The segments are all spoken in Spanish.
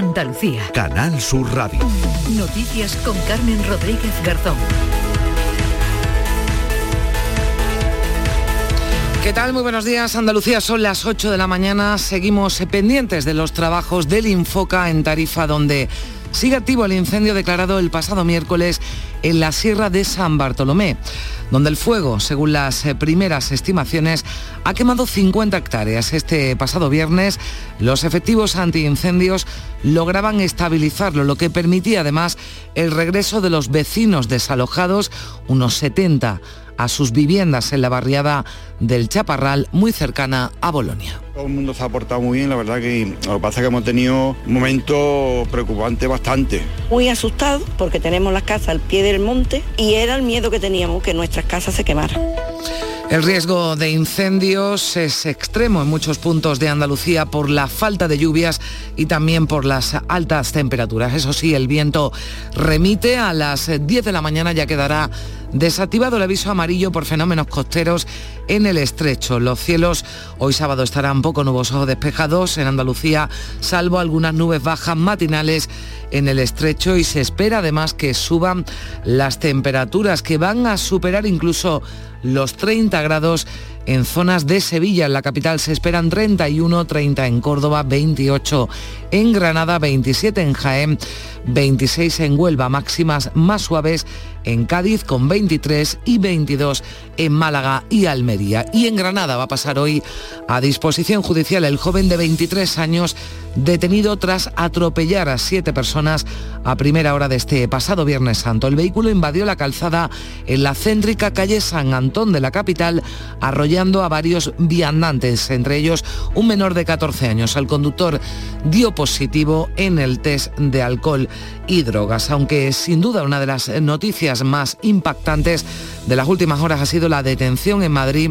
Andalucía. Canal Sur Radio. Noticias con Carmen Rodríguez Garzón. ¿Qué tal? Muy buenos días. Andalucía son las 8 de la mañana. Seguimos pendientes de los trabajos del Infoca en Tarifa, donde sigue activo el incendio declarado el pasado miércoles en la Sierra de San Bartolomé, donde el fuego, según las eh, primeras estimaciones, ha quemado 50 hectáreas. Este pasado viernes, los efectivos antiincendios lograban estabilizarlo, lo que permitía además el regreso de los vecinos desalojados, unos 70 a sus viviendas en la barriada del Chaparral, muy cercana a Bolonia. Todo el mundo se ha portado muy bien, la verdad que lo que pasa es que hemos tenido un momento preocupante bastante. Muy asustados porque tenemos las casas al pie del monte y era el miedo que teníamos que nuestras casas se quemaran. El riesgo de incendios es extremo en muchos puntos de Andalucía por la falta de lluvias y también por las altas temperaturas. Eso sí, el viento remite a las 10 de la mañana ya quedará desactivado el aviso amarillo por fenómenos costeros en el estrecho. Los cielos hoy sábado estarán poco nubosos o despejados en Andalucía, salvo algunas nubes bajas matinales en el estrecho y se espera además que suban las temperaturas que van a superar incluso los 30 grados en zonas de Sevilla, en la capital se esperan 31, 30 en Córdoba, 28 en Granada, 27 en Jaén, 26 en Huelva, máximas más suaves en Cádiz con 23 y 22 en Málaga y Almería. Y en Granada va a pasar hoy a disposición judicial el joven de 23 años detenido tras atropellar a siete personas a primera hora de este pasado Viernes Santo. El vehículo invadió la calzada en la céntrica calle San Antón de la capital, arrollando a varios viandantes, entre ellos un menor de 14 años. El conductor dio positivo en el test de alcohol y drogas, aunque sin duda una de las noticias más impactantes de las últimas horas ha sido la detención en Madrid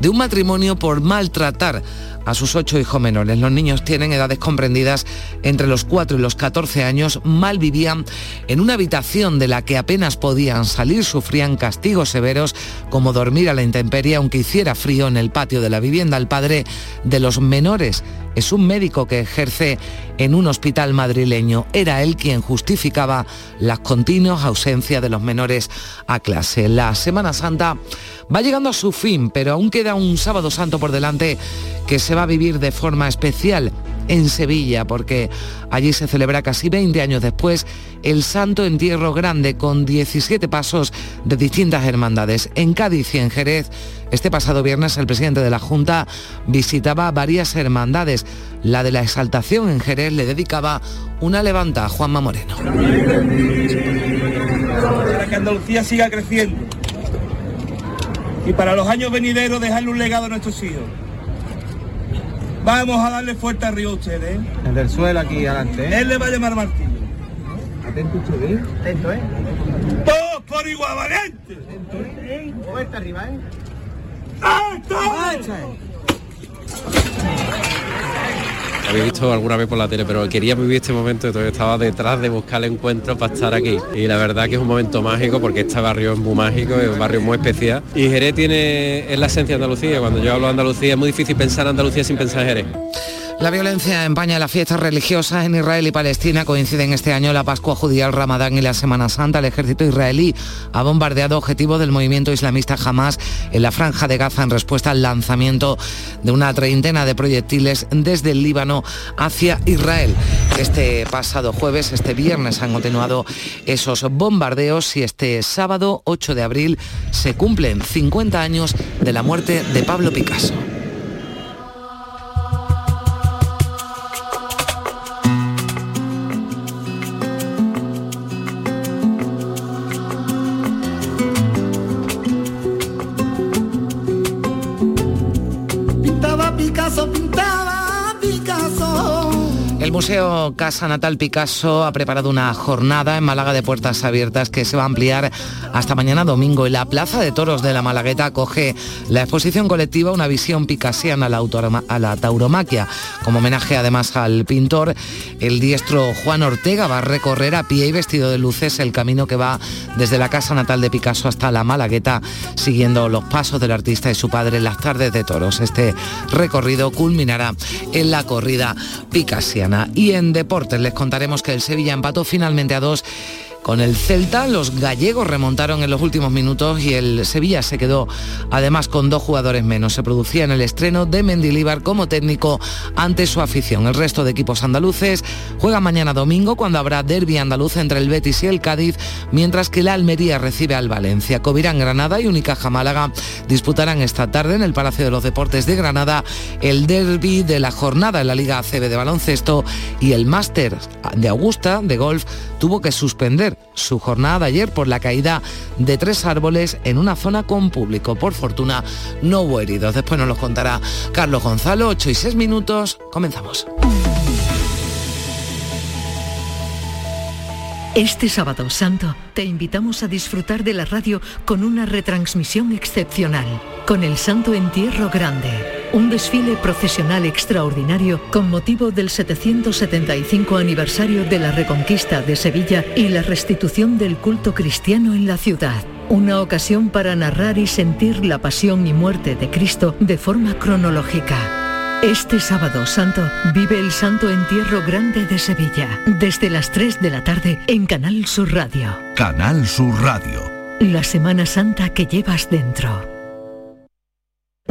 de un matrimonio por maltratar a sus ocho hijos menores. Los niños tienen edades comprendidas entre los 4 y los 14 años, mal vivían en una habitación de la que apenas podían salir, sufrían castigos severos como dormir a la intemperie aunque hiciera frío en el patio de la vivienda. El padre de los menores es un médico que ejerce en un hospital madrileño. Era él quien justificaba las continuas ausencias de los menores a clase. La Semana Santa va llegando a su fin, pero aún queda un sábado santo por delante que se va a vivir de forma especial en Sevilla, porque allí se celebra casi 20 años después el Santo Entierro Grande con 17 pasos de distintas hermandades. En Cádiz y en Jerez, este pasado viernes el presidente de la Junta visitaba varias hermandades. La de la Exaltación en Jerez le dedicaba una levanta a Juanma Moreno. Que Andalucía siga creciendo y para los años venideros dejarle un legado a nuestros hijos. Vamos a darle fuerte arriba a ustedes. ¿eh? El del suelo aquí adelante. ¿eh? Él le va a llamar Martín. Atento usted, ¿eh? Atento, ¿eh? Todos por igual, valiente. ¿eh? Fuerte arriba, ¿eh? ¡Alto! Había visto alguna vez por la tele, pero quería vivir este momento, entonces estaba detrás de buscar el encuentro para estar aquí. Y la verdad que es un momento mágico porque este barrio es muy mágico, es un barrio muy especial. Y Jerez tiene, es la esencia de Andalucía, cuando yo hablo de Andalucía es muy difícil pensar en Andalucía sin pensar en Jerez. La violencia empaña las fiestas religiosas en Israel y Palestina. Coinciden este año la Pascua Judía, el Ramadán y la Semana Santa. El ejército israelí ha bombardeado objetivos del movimiento islamista Hamas en la franja de Gaza en respuesta al lanzamiento de una treintena de proyectiles desde el Líbano hacia Israel. Este pasado jueves, este viernes, han continuado esos bombardeos y este sábado 8 de abril se cumplen 50 años de la muerte de Pablo Picasso. El Museo Casa Natal Picasso ha preparado una jornada en Málaga de puertas abiertas que se va a ampliar hasta mañana domingo. En la Plaza de Toros de la Malagueta acoge la exposición colectiva Una visión picasiana a la, tauromaquia. Como homenaje además al pintor, el diestro Juan Ortega va a recorrer a pie y vestido de luces el camino que va desde la casa natal de Picasso hasta la Malagueta, siguiendo los pasos del artista y su padre en las tardes de toros. Este recorrido culminará en la corrida picasiana. Y en deportes les contaremos que el Sevilla empató finalmente a dos con el Celta, los gallegos remontaron en los últimos minutos y el Sevilla se quedó además con dos jugadores menos. Se producía en el estreno de Mendilíbar como técnico ante su afición. El resto de equipos andaluces juegan mañana domingo cuando habrá derby andaluz entre el Betis y el Cádiz, mientras que la Almería recibe al Valencia. Covirán Granada y Unicaja Málaga disputarán esta tarde en el Palacio de los Deportes de Granada el derby de la jornada en la Liga ACB de baloncesto y el Máster de Augusta de golf tuvo que suspender su jornada ayer por la caída de tres árboles en una zona con público. Por fortuna no hubo heridos. Después nos los contará Carlos Gonzalo. 8 y 6 minutos. Comenzamos. Este sábado santo te invitamos a disfrutar de la radio con una retransmisión excepcional, con el Santo Entierro Grande, un desfile procesional extraordinario con motivo del 775 aniversario de la Reconquista de Sevilla y la restitución del culto cristiano en la ciudad. Una ocasión para narrar y sentir la pasión y muerte de Cristo de forma cronológica. Este sábado santo vive el Santo Entierro Grande de Sevilla, desde las 3 de la tarde en Canal Sur Radio. Canal Sur Radio. La Semana Santa que llevas dentro.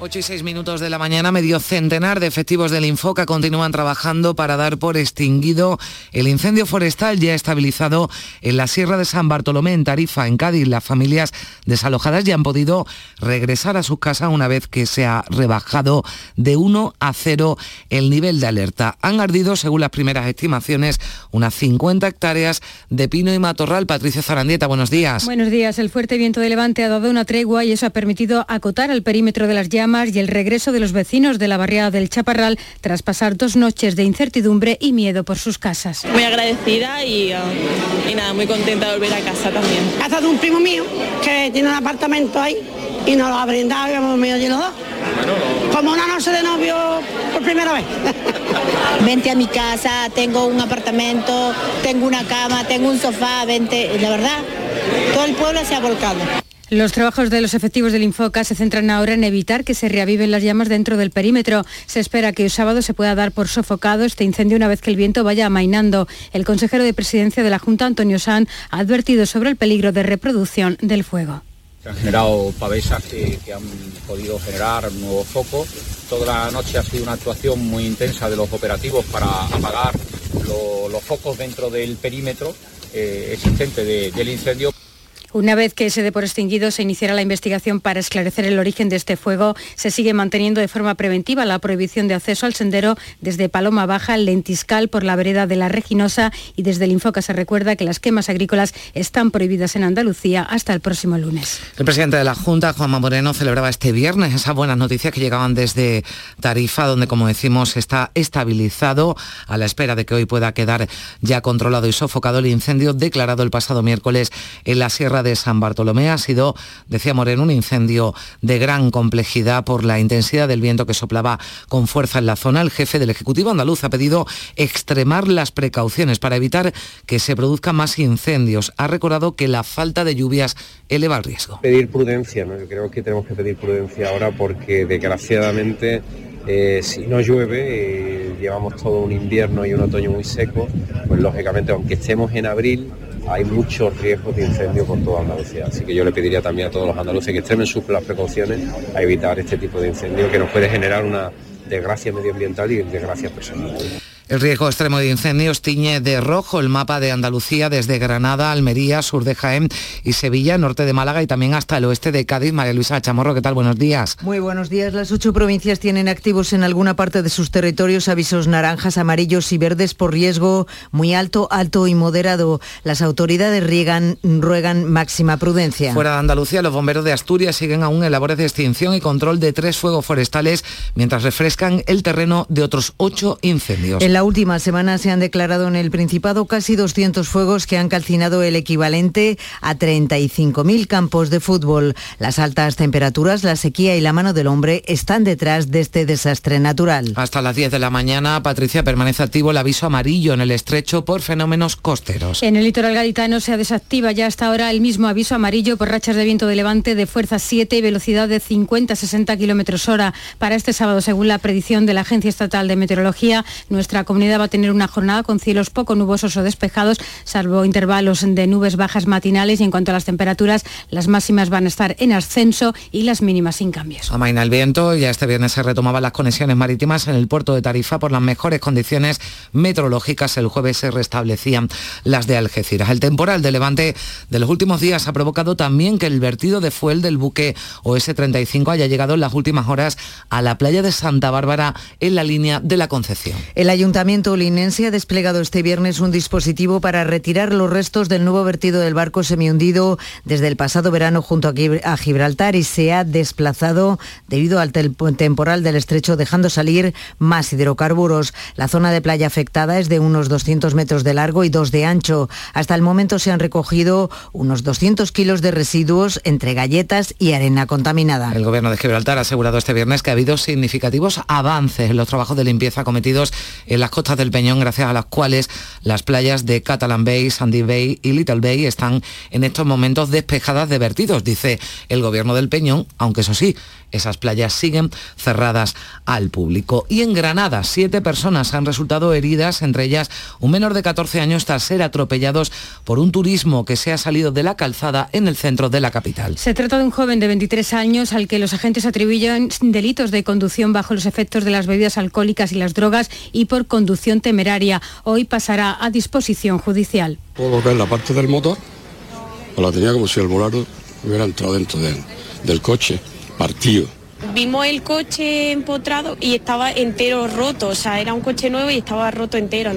8 y 6 minutos de la mañana, medio centenar de efectivos del Infoca continúan trabajando para dar por extinguido el incendio forestal ya estabilizado en la Sierra de San Bartolomé, en Tarifa, en Cádiz. Las familias desalojadas ya han podido regresar a sus casas una vez que se ha rebajado de 1 a 0 el nivel de alerta. Han ardido, según las primeras estimaciones, unas 50 hectáreas de pino y matorral. Patricia Zarandieta, buenos días. Buenos días. El fuerte viento de levante ha dado una tregua y eso ha permitido acotar el perímetro de las llamas y el regreso de los vecinos de la barriada del Chaparral tras pasar dos noches de incertidumbre y miedo por sus casas. Muy agradecida y, y nada, muy contenta de volver a casa también. Casa de un primo mío que tiene un apartamento ahí y nos lo ha brindado y hemos venido allí los dos. Como una noche de novio por primera vez. Vente a mi casa, tengo un apartamento, tengo una cama, tengo un sofá, vente, la verdad, todo el pueblo se ha volcado. Los trabajos de los efectivos del Infoca se centran ahora en evitar que se reaviven las llamas dentro del perímetro. Se espera que el sábado se pueda dar por sofocado este incendio una vez que el viento vaya amainando. El consejero de presidencia de la Junta, Antonio San, ha advertido sobre el peligro de reproducción del fuego. Se han generado pavesas que, han podido generar nuevos focos. Toda la noche ha sido una actuación muy intensa de los operativos para apagar lo- los focos dentro del perímetro eh, existente de- del incendio. Una vez que se dé por extinguido, se iniciará la investigación para esclarecer el origen de este fuego. Se sigue manteniendo de forma preventiva la prohibición de acceso al sendero desde Paloma Baja, Lentiscal, por la vereda de la Reginosa y desde el Infoca se recuerda que las quemas agrícolas están prohibidas en Andalucía hasta el próximo lunes. El presidente de la Junta, Juanma Moreno, celebraba este viernes esas buenas noticias que llegaban desde Tarifa, donde, como decimos, está estabilizado a la espera de que hoy pueda quedar ya controlado y sofocado el incendio declarado el pasado miércoles en la Sierra de San Bartolomé. Ha sido, decía Moreno, un incendio de gran complejidad por la intensidad del viento que soplaba con fuerza en la zona. El jefe del Ejecutivo andaluz ha pedido extremar las precauciones para evitar que se produzcan más incendios. Ha recordado que la falta de lluvias eleva el riesgo. pedir prudencia, ¿no? Yo creo que tenemos que pedir prudencia ahora porque desgraciadamente eh, si no llueve, eh, llevamos todo un invierno y un otoño muy seco, pues lógicamente aunque estemos en abril, hay muchos riesgos de incendio por toda Andalucía. Así que yo le pediría también a todos los andaluces que extremen sus las precauciones a evitar este tipo de incendio que nos puede generar una desgracia medioambiental y desgracia personal. El riesgo extremo de incendios tiñe de rojo el mapa de Andalucía desde Granada, Almería, sur de Jaén y Sevilla, norte de Málaga y también hasta el oeste de Cádiz. María Luisa Chamorro, ¿qué tal? Buenos días. Muy buenos días. Las ocho provincias tienen activos en alguna parte de sus territorios avisos naranjas, amarillos y verdes por riesgo muy alto, alto y moderado. Las autoridades riegan, ruegan máxima prudencia. Fuera de Andalucía, los bomberos de Asturias siguen aún en labores de extinción y control de tres fuegos forestales mientras refrescan el terreno de otros ocho incendios. En En la última semana se han declarado en el Principado casi 200 fuegos que han calcinado el equivalente a 35.000 campos de fútbol. Las altas temperaturas, la sequía y la mano del hombre están detrás de este desastre natural. Hasta las 10 de la mañana, Patricia, permanece activo el aviso amarillo en el estrecho por fenómenos costeros. En el litoral gaditano se desactiva ya hasta ahora el mismo aviso amarillo por rachas de viento de levante de fuerza 7 y velocidad de 50-60 kilómetros hora. Para este sábado, según la predicción de la Agencia Estatal de Meteorología, nuestra comunidad va a tener una jornada con cielos poco nubosos o despejados, salvo intervalos de nubes bajas matinales y en cuanto a las temperaturas, las máximas van a estar en ascenso y las mínimas sin cambios. Amaina el viento, ya este viernes se retomaban las conexiones marítimas en el puerto de Tarifa por las mejores condiciones meteorológicas. El jueves se restablecían las de Algeciras. El temporal de levante de los últimos días ha provocado también que el vertido de fuel del buque OS-35 haya llegado en las últimas horas a la playa de Santa Bárbara en la línea de la Concepción. El ayuntamiento linense ha desplegado este viernes un dispositivo para retirar los restos del nuevo vertido del barco semihundido desde el pasado verano junto a Gibraltar y se ha desplazado debido al temporal del estrecho dejando salir más hidrocarburos. La zona de playa afectada es de unos 200 metros de largo y 2 de ancho. Hasta el momento se han recogido unos 200 kilos de residuos entre galletas y arena contaminada. El gobierno de Gibraltar ha asegurado este viernes que ha habido significativos avances en los trabajos de limpieza cometidos en las costas del Peñón, gracias a las cuales las playas de Catalan Bay, Sandy Bay y Little Bay están en estos momentos despejadas de vertidos, dice el gobierno del Peñón, aunque eso sí, esas playas siguen cerradas al público. Y en Granada, siete personas han resultado heridas, entre ellas un menor de 14 años tras ser atropellados por un turismo que se ha salido de la calzada en el centro de la capital. Se trata de un joven de 23 años al que los agentes atribuyen delitos de conducción bajo los efectos de las bebidas alcohólicas y las drogas y por conducción temeraria. Hoy pasará a disposición judicial. Puedo ver la parte del motor, o la tenía como si el volante hubiera entrado dentro del coche partido. Vimos el coche empotrado y estaba entero roto, o sea, era un coche nuevo y estaba roto entero.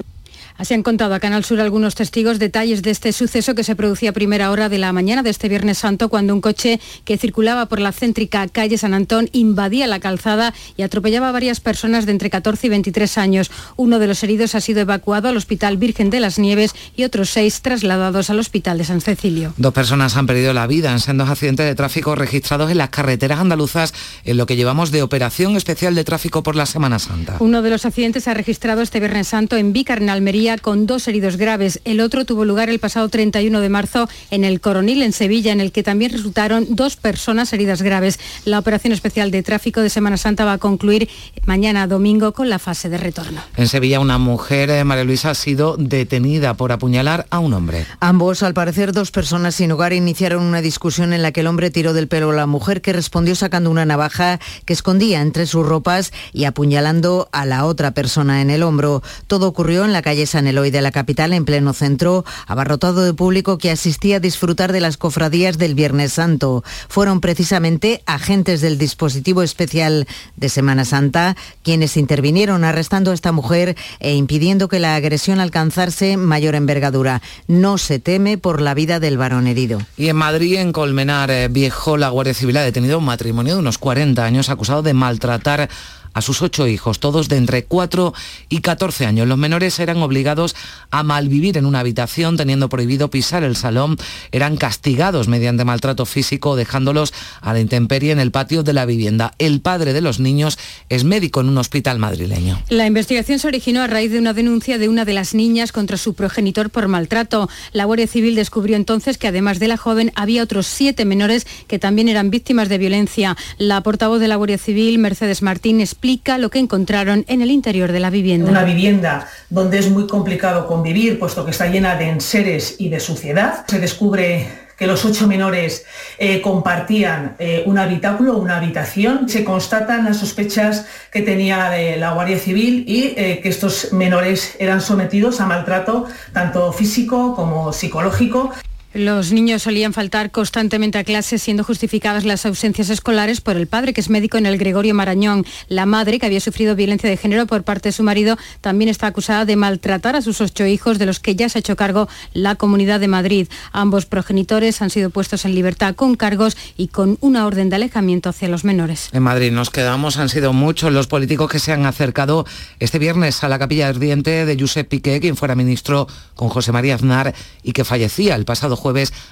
Así han contado a Canal Sur algunos testigos detalles de este suceso que se producía a primera hora de la mañana de este Viernes Santo cuando un coche que circulaba por la céntrica calle San Antón invadía la calzada y atropellaba a varias personas de entre 14 y 23 años. Uno de los heridos ha sido evacuado al Hospital Virgen de las Nieves y otros seis trasladados al Hospital de San Cecilio. Dos personas han perdido la vida en sendos accidentes de tráfico registrados en las carreteras andaluzas en lo que llevamos de operación especial de tráfico por la Semana Santa. Uno de los accidentes se ha registrado este Viernes Santo en Vícar, en Almería con dos heridos graves. El otro tuvo lugar el pasado 31 de marzo en el Coronil, en Sevilla, en el que también resultaron dos personas heridas graves. La operación especial de tráfico de Semana Santa va a concluir mañana domingo con la fase de retorno. En Sevilla, una mujer, eh, María Luisa, ha sido detenida por apuñalar a un hombre. Ambos, al parecer dos personas sin hogar, iniciaron una discusión en la que el hombre tiró del pelo a la mujer, que respondió sacando una navaja que escondía entre sus ropas y apuñalando a la otra persona en el hombro. Todo ocurrió en la calle San Eloy de la capital, en pleno centro, abarrotado de público que asistía a disfrutar de las cofradías del Viernes Santo. Fueron precisamente agentes del dispositivo especial de Semana Santa quienes intervinieron arrestando a esta mujer e impidiendo que la agresión alcanzase mayor envergadura. No se teme por la vida del varón herido. Y en Madrid, en Colmenar eh, Viejo, la Guardia Civil ha detenido un matrimonio de unos 40 años acusado de maltratar a sus ocho hijos, todos de entre 4 y 14 años. Los menores eran obligados a malvivir en una habitación, teniendo prohibido pisar el salón. Eran castigados mediante maltrato físico, dejándolos a la intemperie en el patio de la vivienda. El padre de los niños es médico en un hospital madrileño. La investigación se originó a raíz de una denuncia de una de las niñas contra su progenitor por maltrato. La Guardia Civil descubrió entonces que además de la joven había otros siete menores que también eran víctimas de violencia. La portavoz de la Guardia Civil, Mercedes Martín, explica lo que encontraron en el interior de la vivienda. Una vivienda donde es muy complicado convivir, puesto que está llena de enseres y de suciedad. Se descubre que los ocho menores eh, compartían eh, un habitáculo, una habitación. Se constatan las sospechas que tenía la Guardia Civil y eh, que estos menores eran sometidos a maltrato tanto físico como psicológico. Los niños solían faltar constantemente a clases, siendo justificadas las ausencias escolares por el padre, que es médico en el Gregorio Marañón. La madre, que había sufrido violencia de género por parte de su marido, también está acusada de maltratar a sus ocho hijos, de los que ya se ha hecho cargo la Comunidad de Madrid. Ambos progenitores han sido puestos en libertad con cargos y con una orden de alejamiento hacia los menores. En Madrid nos quedamos, han sido muchos los políticos que se han acercado este viernes a la capilla ardiente de Josep Piqué, quien fuera ministro con José María Aznar y que fallecía el pasado jueves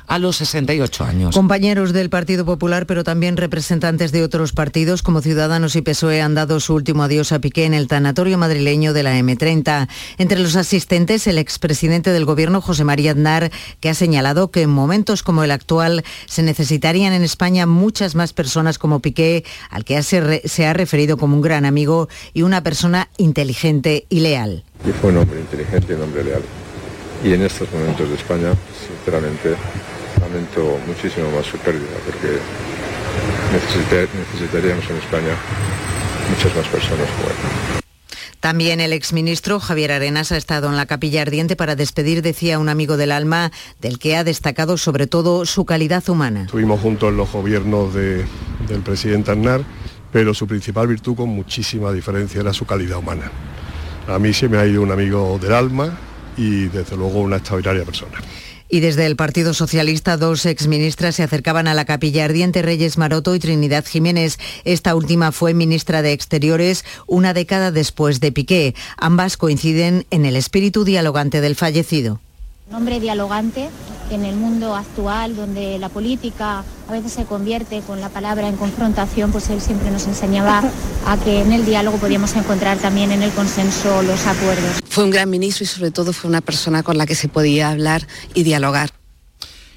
a los 68 años. Compañeros del Partido Popular, pero también representantes de otros partidos como Ciudadanos y PSOE han dado su último adiós a Piqué en el tanatorio madrileño de la M30. Entre los asistentes, el expresidente del Gobierno, José María Aznar, que ha señalado que en momentos como el actual se necesitarían en España muchas más personas como Piqué, al que se, se ha referido como un gran amigo y una persona inteligente y leal. Y fue un hombre inteligente y un hombre leal. Y en estos momentos de España, sinceramente, lamento muchísimo más su pérdida, porque necesitaríamos en España muchas más personas como él. También el exministro Javier Arenas ha estado en la capilla ardiente para despedir, decía un amigo del alma, del que ha destacado sobre todo su calidad humana. Estuvimos juntos en los gobiernos del presidente Aznar, pero su principal virtud con muchísima diferencia era su calidad humana. A mí se me ha ido un amigo del alma y desde luego una extraordinaria persona. Y desde el Partido Socialista, dos exministras se acercaban a la capilla ardiente Reyes Maroto y Trinidad Jiménez. Esta última fue ministra de Exteriores una década después de Piqué. Ambas coinciden en el espíritu dialogante del fallecido. Un hombre dialogante en el mundo actual, donde la política a veces se convierte con la palabra en confrontación, pues él siempre nos enseñaba a que en el diálogo podíamos encontrar también en el consenso los acuerdos. Fue un gran ministro y sobre todo fue una persona con la que se podía hablar y dialogar.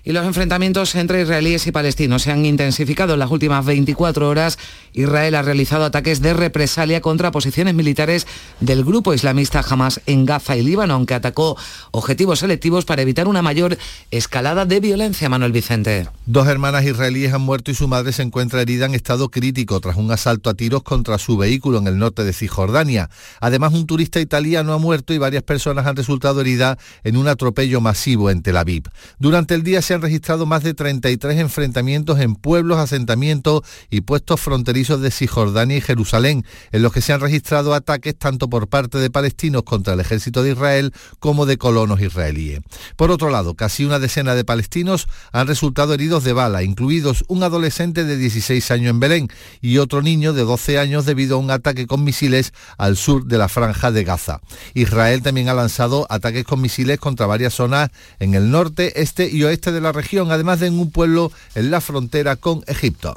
Y los enfrentamientos entre israelíes y palestinos se han intensificado en las últimas 24 horas. Israel ha realizado ataques de represalia contra posiciones militares del grupo islamista Hamas en Gaza y Líbano, aunque atacó objetivos selectivos para evitar una mayor escalada de violencia, Manuel Vicente. Dos hermanas israelíes han muerto y su madre se encuentra herida en estado crítico tras un asalto a tiros contra su vehículo en el norte de Cisjordania. Además, un turista italiano ha muerto y varias personas han resultado heridas en un atropello masivo en Tel Aviv. Durante el día se han registrado más de 33 enfrentamientos en pueblos, asentamientos y puestos fronterizos de Cisjordania y Jerusalén, en los que se han registrado ataques tanto por parte de palestinos contra el ejército de Israel como de colonos israelíes. Por otro lado, casi una decena de palestinos han resultado heridos de bala, incluidos un adolescente de 16 años en Belén y otro niño de 12 años debido a un ataque con misiles al sur de la franja de Gaza. Israel también ha lanzado ataques con misiles contra varias zonas en el norte, este y oeste de la región, además de en un pueblo en la frontera con Egipto.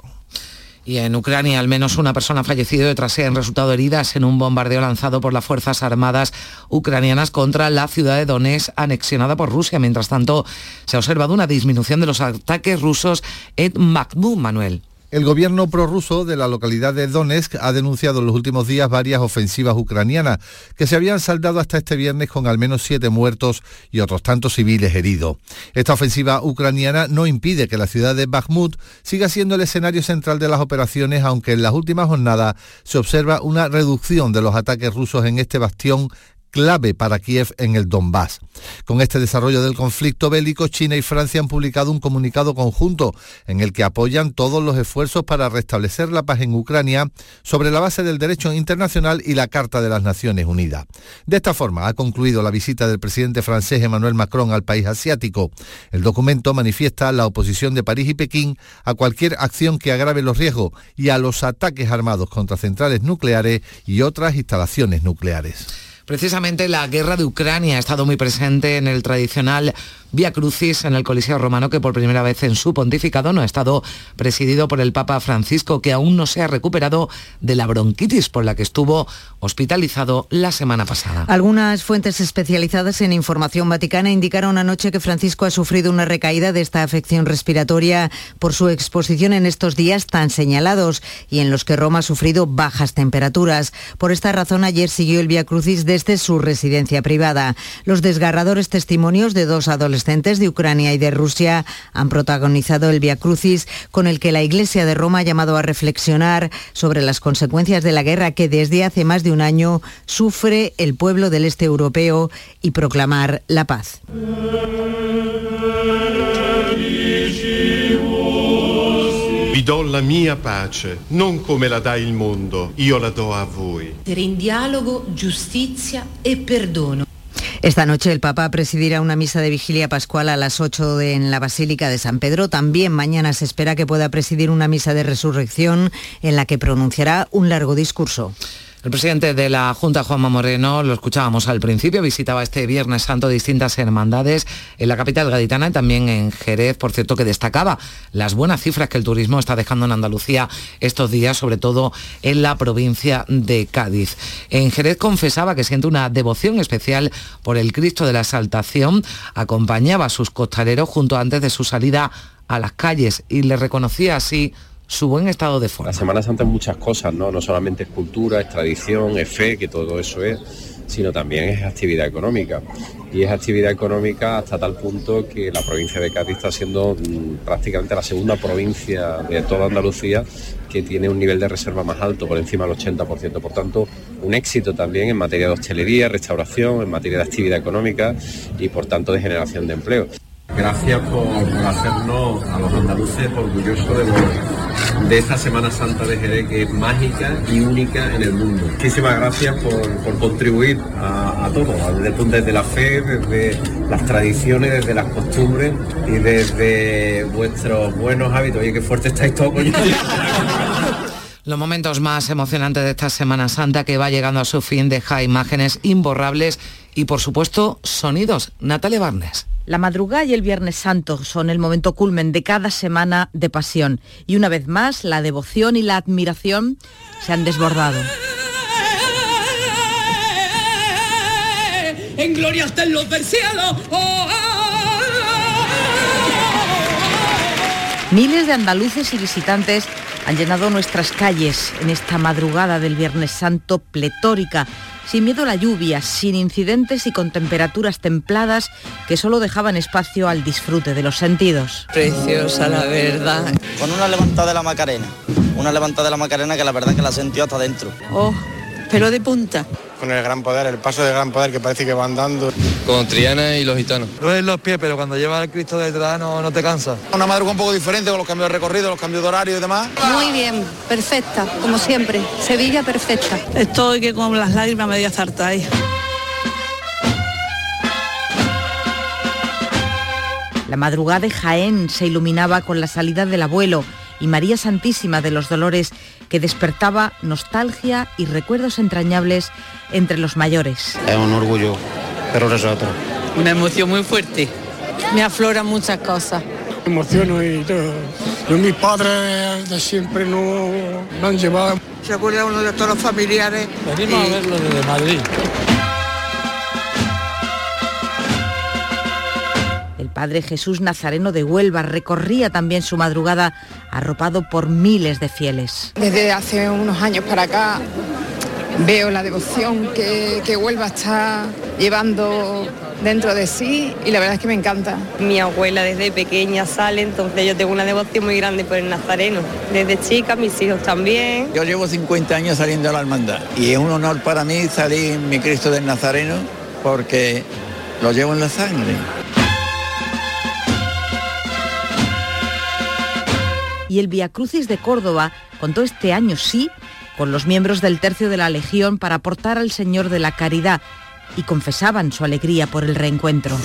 Y en Ucrania al menos una persona ha fallecido y otras se han resultado heridas en un bombardeo lanzado por las Fuerzas Armadas ucranianas contra la ciudad de Donetsk anexionada por Rusia. Mientras tanto, se ha observado una disminución de los ataques rusos en Bakhmut, Manuel. El gobierno prorruso de la localidad de Donetsk ha denunciado en los últimos días varias ofensivas ucranianas que se habían saldado hasta este viernes con al menos siete muertos y otros tantos civiles heridos. Esta ofensiva ucraniana no impide que la ciudad de Bakhmut siga siendo el escenario central de las operaciones, aunque en las últimas jornadas se observa una reducción de los ataques rusos en este bastión clave para Kiev en el Donbass. Con este desarrollo del conflicto bélico, China y Francia han publicado un comunicado conjunto en el que apoyan todos los esfuerzos para restablecer la paz en Ucrania sobre la base del derecho internacional y la Carta de las Naciones Unidas. De esta forma ha concluido la visita del presidente francés Emmanuel Macron al país asiático. El documento manifiesta la oposición de París y Pekín a cualquier acción que agrave los riesgos y a los ataques armados contra centrales nucleares y otras instalaciones nucleares. Precisamente la guerra de Ucrania ha estado muy presente en el tradicional Via Crucis en el Coliseo Romano, que por primera vez en su pontificado no ha estado presidido por el Papa Francisco, que aún no se ha recuperado de la bronquitis por la que estuvo hospitalizado la semana pasada. Algunas fuentes especializadas en información vaticana indicaron anoche que Francisco ha sufrido una recaída de esta afección respiratoria por su exposición en estos días tan señalados y en los que Roma ha sufrido bajas temperaturas. Por esta razón, ayer siguió el Via Crucis desde su residencia privada. Los desgarradores testimonios de dos adolescentes de Ucrania y de Rusia han protagonizado el Via Crucis con el que la Iglesia de Roma ha llamado a reflexionar sobre las consecuencias de la guerra que desde hace más de un año sufre el pueblo del este europeo y proclamar la paz. Vi do la mia pace, non come la dà il mondo, io la do a voi. Per in dialogo, giustizia e perdono. Esta noche el Papa presidirá una misa de vigilia pascual a las 8 de, en la Basílica de San Pedro. También mañana se espera que pueda presidir una misa de resurrección en la que pronunciará un largo discurso. El presidente de la Junta, Juanma Moreno, lo escuchábamos al principio, visitaba este Viernes Santo distintas hermandades en la capital gaditana y también en Jerez, por cierto, que destacaba las buenas cifras que el turismo está dejando en Andalucía estos días, sobre todo en la provincia de Cádiz. En Jerez confesaba que siente una devoción especial por el Cristo de la Exaltación, acompañaba a sus costaleros junto antes de su salida a las calles y le reconocía así su buen estado de forma. La Semana Santa es muchas cosas, ¿no? No solamente es cultura, es tradición, es fe, que todo eso es, sino también es actividad económica. Y es actividad económica hasta tal punto que la provincia de Cádiz está siendo mm, prácticamente la segunda provincia de toda Andalucía que tiene un nivel de reserva más alto, por encima del 80%. Por tanto, un éxito también en materia de hostelería, restauración, en materia de actividad económica y por tanto de generación de empleo. Gracias por, hacernos a los andaluces orgullosos de, de esta Semana Santa de Jerez que es mágica y única en el mundo. Muchísimas gracias por, por contribuir a, a todo, desde, desde la fe, desde las tradiciones, desde las costumbres y desde vuestros buenos hábitos. Oye, qué fuerte estáis todos, coño. Los momentos más emocionantes de esta Semana Santa que va llegando a su fin deja imágenes imborrables y por supuesto sonidos. Natalia Barnes. La madrugada y el Viernes Santo son el momento culmen de cada semana de pasión y una vez más la devoción y la admiración se han desbordado. En gloria hasta en los del cielo. Oh, Miles de andaluces y visitantes han llenado nuestras calles en esta madrugada del Viernes Santo pletórica, sin miedo a la lluvia, sin incidentes y con temperaturas templadas que solo dejaban espacio al disfrute de los sentidos. Preciosa, la verdad. Con una levantada de la Macarena, una levantada de la Macarena que la verdad que la sentió hasta adentro. Oh, pero de punta. Con el gran poder, el paso del gran poder que parece que va andando. Con Triana y los gitanos. No es los pies, pero cuando llevas el Cristo detrás no, no te cansa. Una madrugada un poco diferente con los cambios de recorrido, los cambios de horario y demás. Muy bien, perfecta, como siempre. Sevilla perfecta. Estoy que con las lágrimas media zartáis. La madrugada de Jaén se iluminaba con la salida del abuelo y María Santísima de los Dolores que despertaba nostalgia y recuerdos entrañables entre los mayores. Es un orgullo, pero nosotros. Una emoción muy fuerte. Me afloran muchas cosas. Me emociono y todo. Yo, mis padres de siempre no me han llevado. Se acuerda uno de todos los familiares. Venimos a verlo desde Madrid. Padre Jesús Nazareno de Huelva recorría también su madrugada arropado por miles de fieles. Desde hace unos años para acá veo la devoción que, que Huelva está llevando dentro de sí y la verdad es que me encanta. Mi abuela desde pequeña sale, entonces yo tengo una devoción muy grande por el nazareno. Desde chica, mis hijos también. Yo llevo 50 años saliendo a la hermandad y es un honor para mí salir en mi Cristo del Nazareno porque lo llevo en la sangre. Y el Via Crucis de Córdoba contó este año sí con los miembros del tercio de la Legión para aportar al Señor de la Caridad y confesaban su alegría por el reencuentro.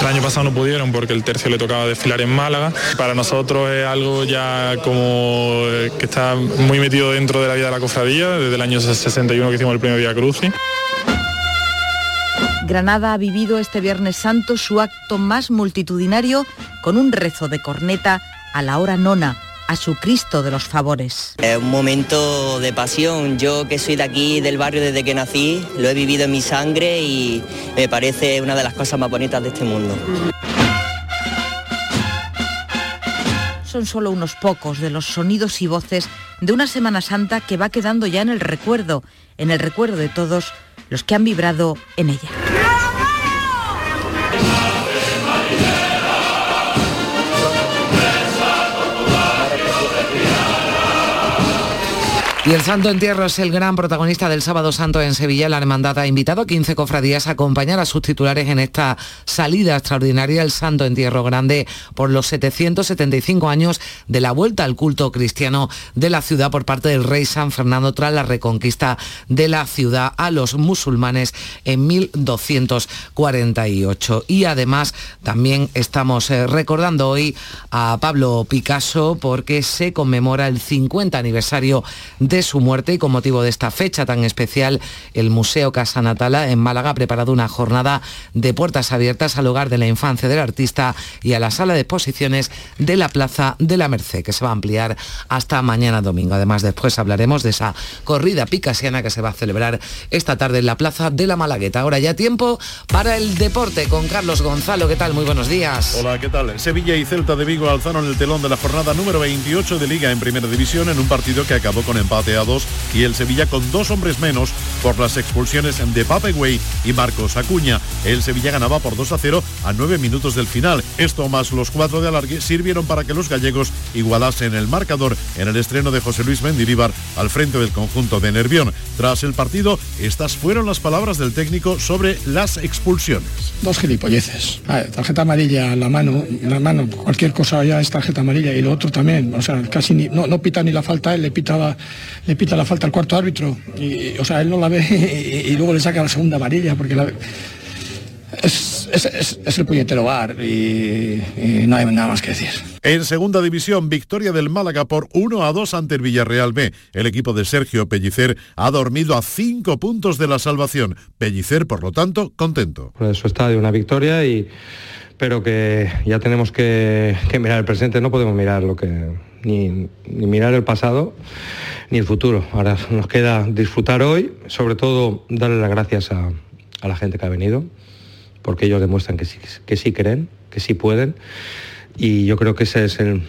El año pasado no pudieron porque el tercio le tocaba desfilar en Málaga. Para nosotros es algo ya como que está muy metido dentro de la vida de la cofradía, desde el año 61 que hicimos el primer Via Crucis. Granada ha vivido este Viernes Santo su acto más multitudinario con un rezo de corneta a la hora nona, a su Cristo de los favores. Es un momento de pasión. Yo que soy de aquí, del barrio desde que nací, lo he vivido en mi sangre y me parece una de las cosas más bonitas de este mundo. Son solo unos pocos de los sonidos y voces de una Semana Santa que va quedando ya en el recuerdo, en el recuerdo de todos los que han vibrado en ella. Y el Santo Entierro es el gran protagonista del Sábado Santo en Sevilla. La hermandad ha invitado a 15 cofradías a acompañar a sus titulares en esta salida extraordinaria el Santo Entierro Grande por los 775 años de la vuelta al culto cristiano de la ciudad por parte del rey San Fernando tras la reconquista de la ciudad a los musulmanes en 1248. Y además también estamos eh, recordando hoy a Pablo Picasso porque se conmemora el 50 aniversario de de su muerte y con motivo de esta fecha tan especial, el Museo Casa Natala en Málaga ha preparado una jornada de puertas abiertas al hogar de la infancia del artista y a la sala de exposiciones de la Plaza de la Merced, que se va a ampliar hasta mañana domingo. Además, después hablaremos de esa corrida picasiana que se va a celebrar esta tarde en la Plaza de la Malagueta. Ahora ya tiempo para el deporte con Carlos Gonzalo. ¿Qué tal? Muy buenos días. Hola, ¿qué tal? Sevilla y Celta de Vigo alzaron el telón de la jornada número 28 de Liga en Primera División en un partido que acabó con empate a dos y el Sevilla con dos hombres menos por las expulsiones de Pape Güey y Marcos Acuña. El Sevilla ganaba por 2 a 0 a 9 minutos del final. Esto más los cuatro de alargue sirvieron para que los gallegos igualasen el marcador en el estreno de José Luis Mendilibar al frente del conjunto de Nervión. Tras el partido, estas fueron las palabras del técnico sobre las expulsiones. Dos gilipolleces. tarjeta amarilla la mano, la mano, cualquier cosa ya es tarjeta amarilla y lo otro también. O sea, casi ni, no, no pita ni la falta, él le pitaba le pita la falta al cuarto árbitro y, o sea, él no la ve y, luego le saca la segunda amarilla porque la es, es, el puñetero bar y, no hay nada más que decir. En segunda división, victoria del Málaga por 1 a 2 ante el Villarreal B. El equipo de Sergio Pellicer ha dormido a 5 puntos de la salvación. Pellicer, por lo tanto, contento. Por su estadio, una victoria y pero que ya tenemos que, que mirar el presente, no podemos mirar lo que ni, mirar el pasado ni el futuro. Ahora nos queda disfrutar hoy, sobre todo darle las gracias a, la gente que ha venido, porque ellos demuestran que sí, que sí creen, que sí pueden. Y yo creo que ese es el,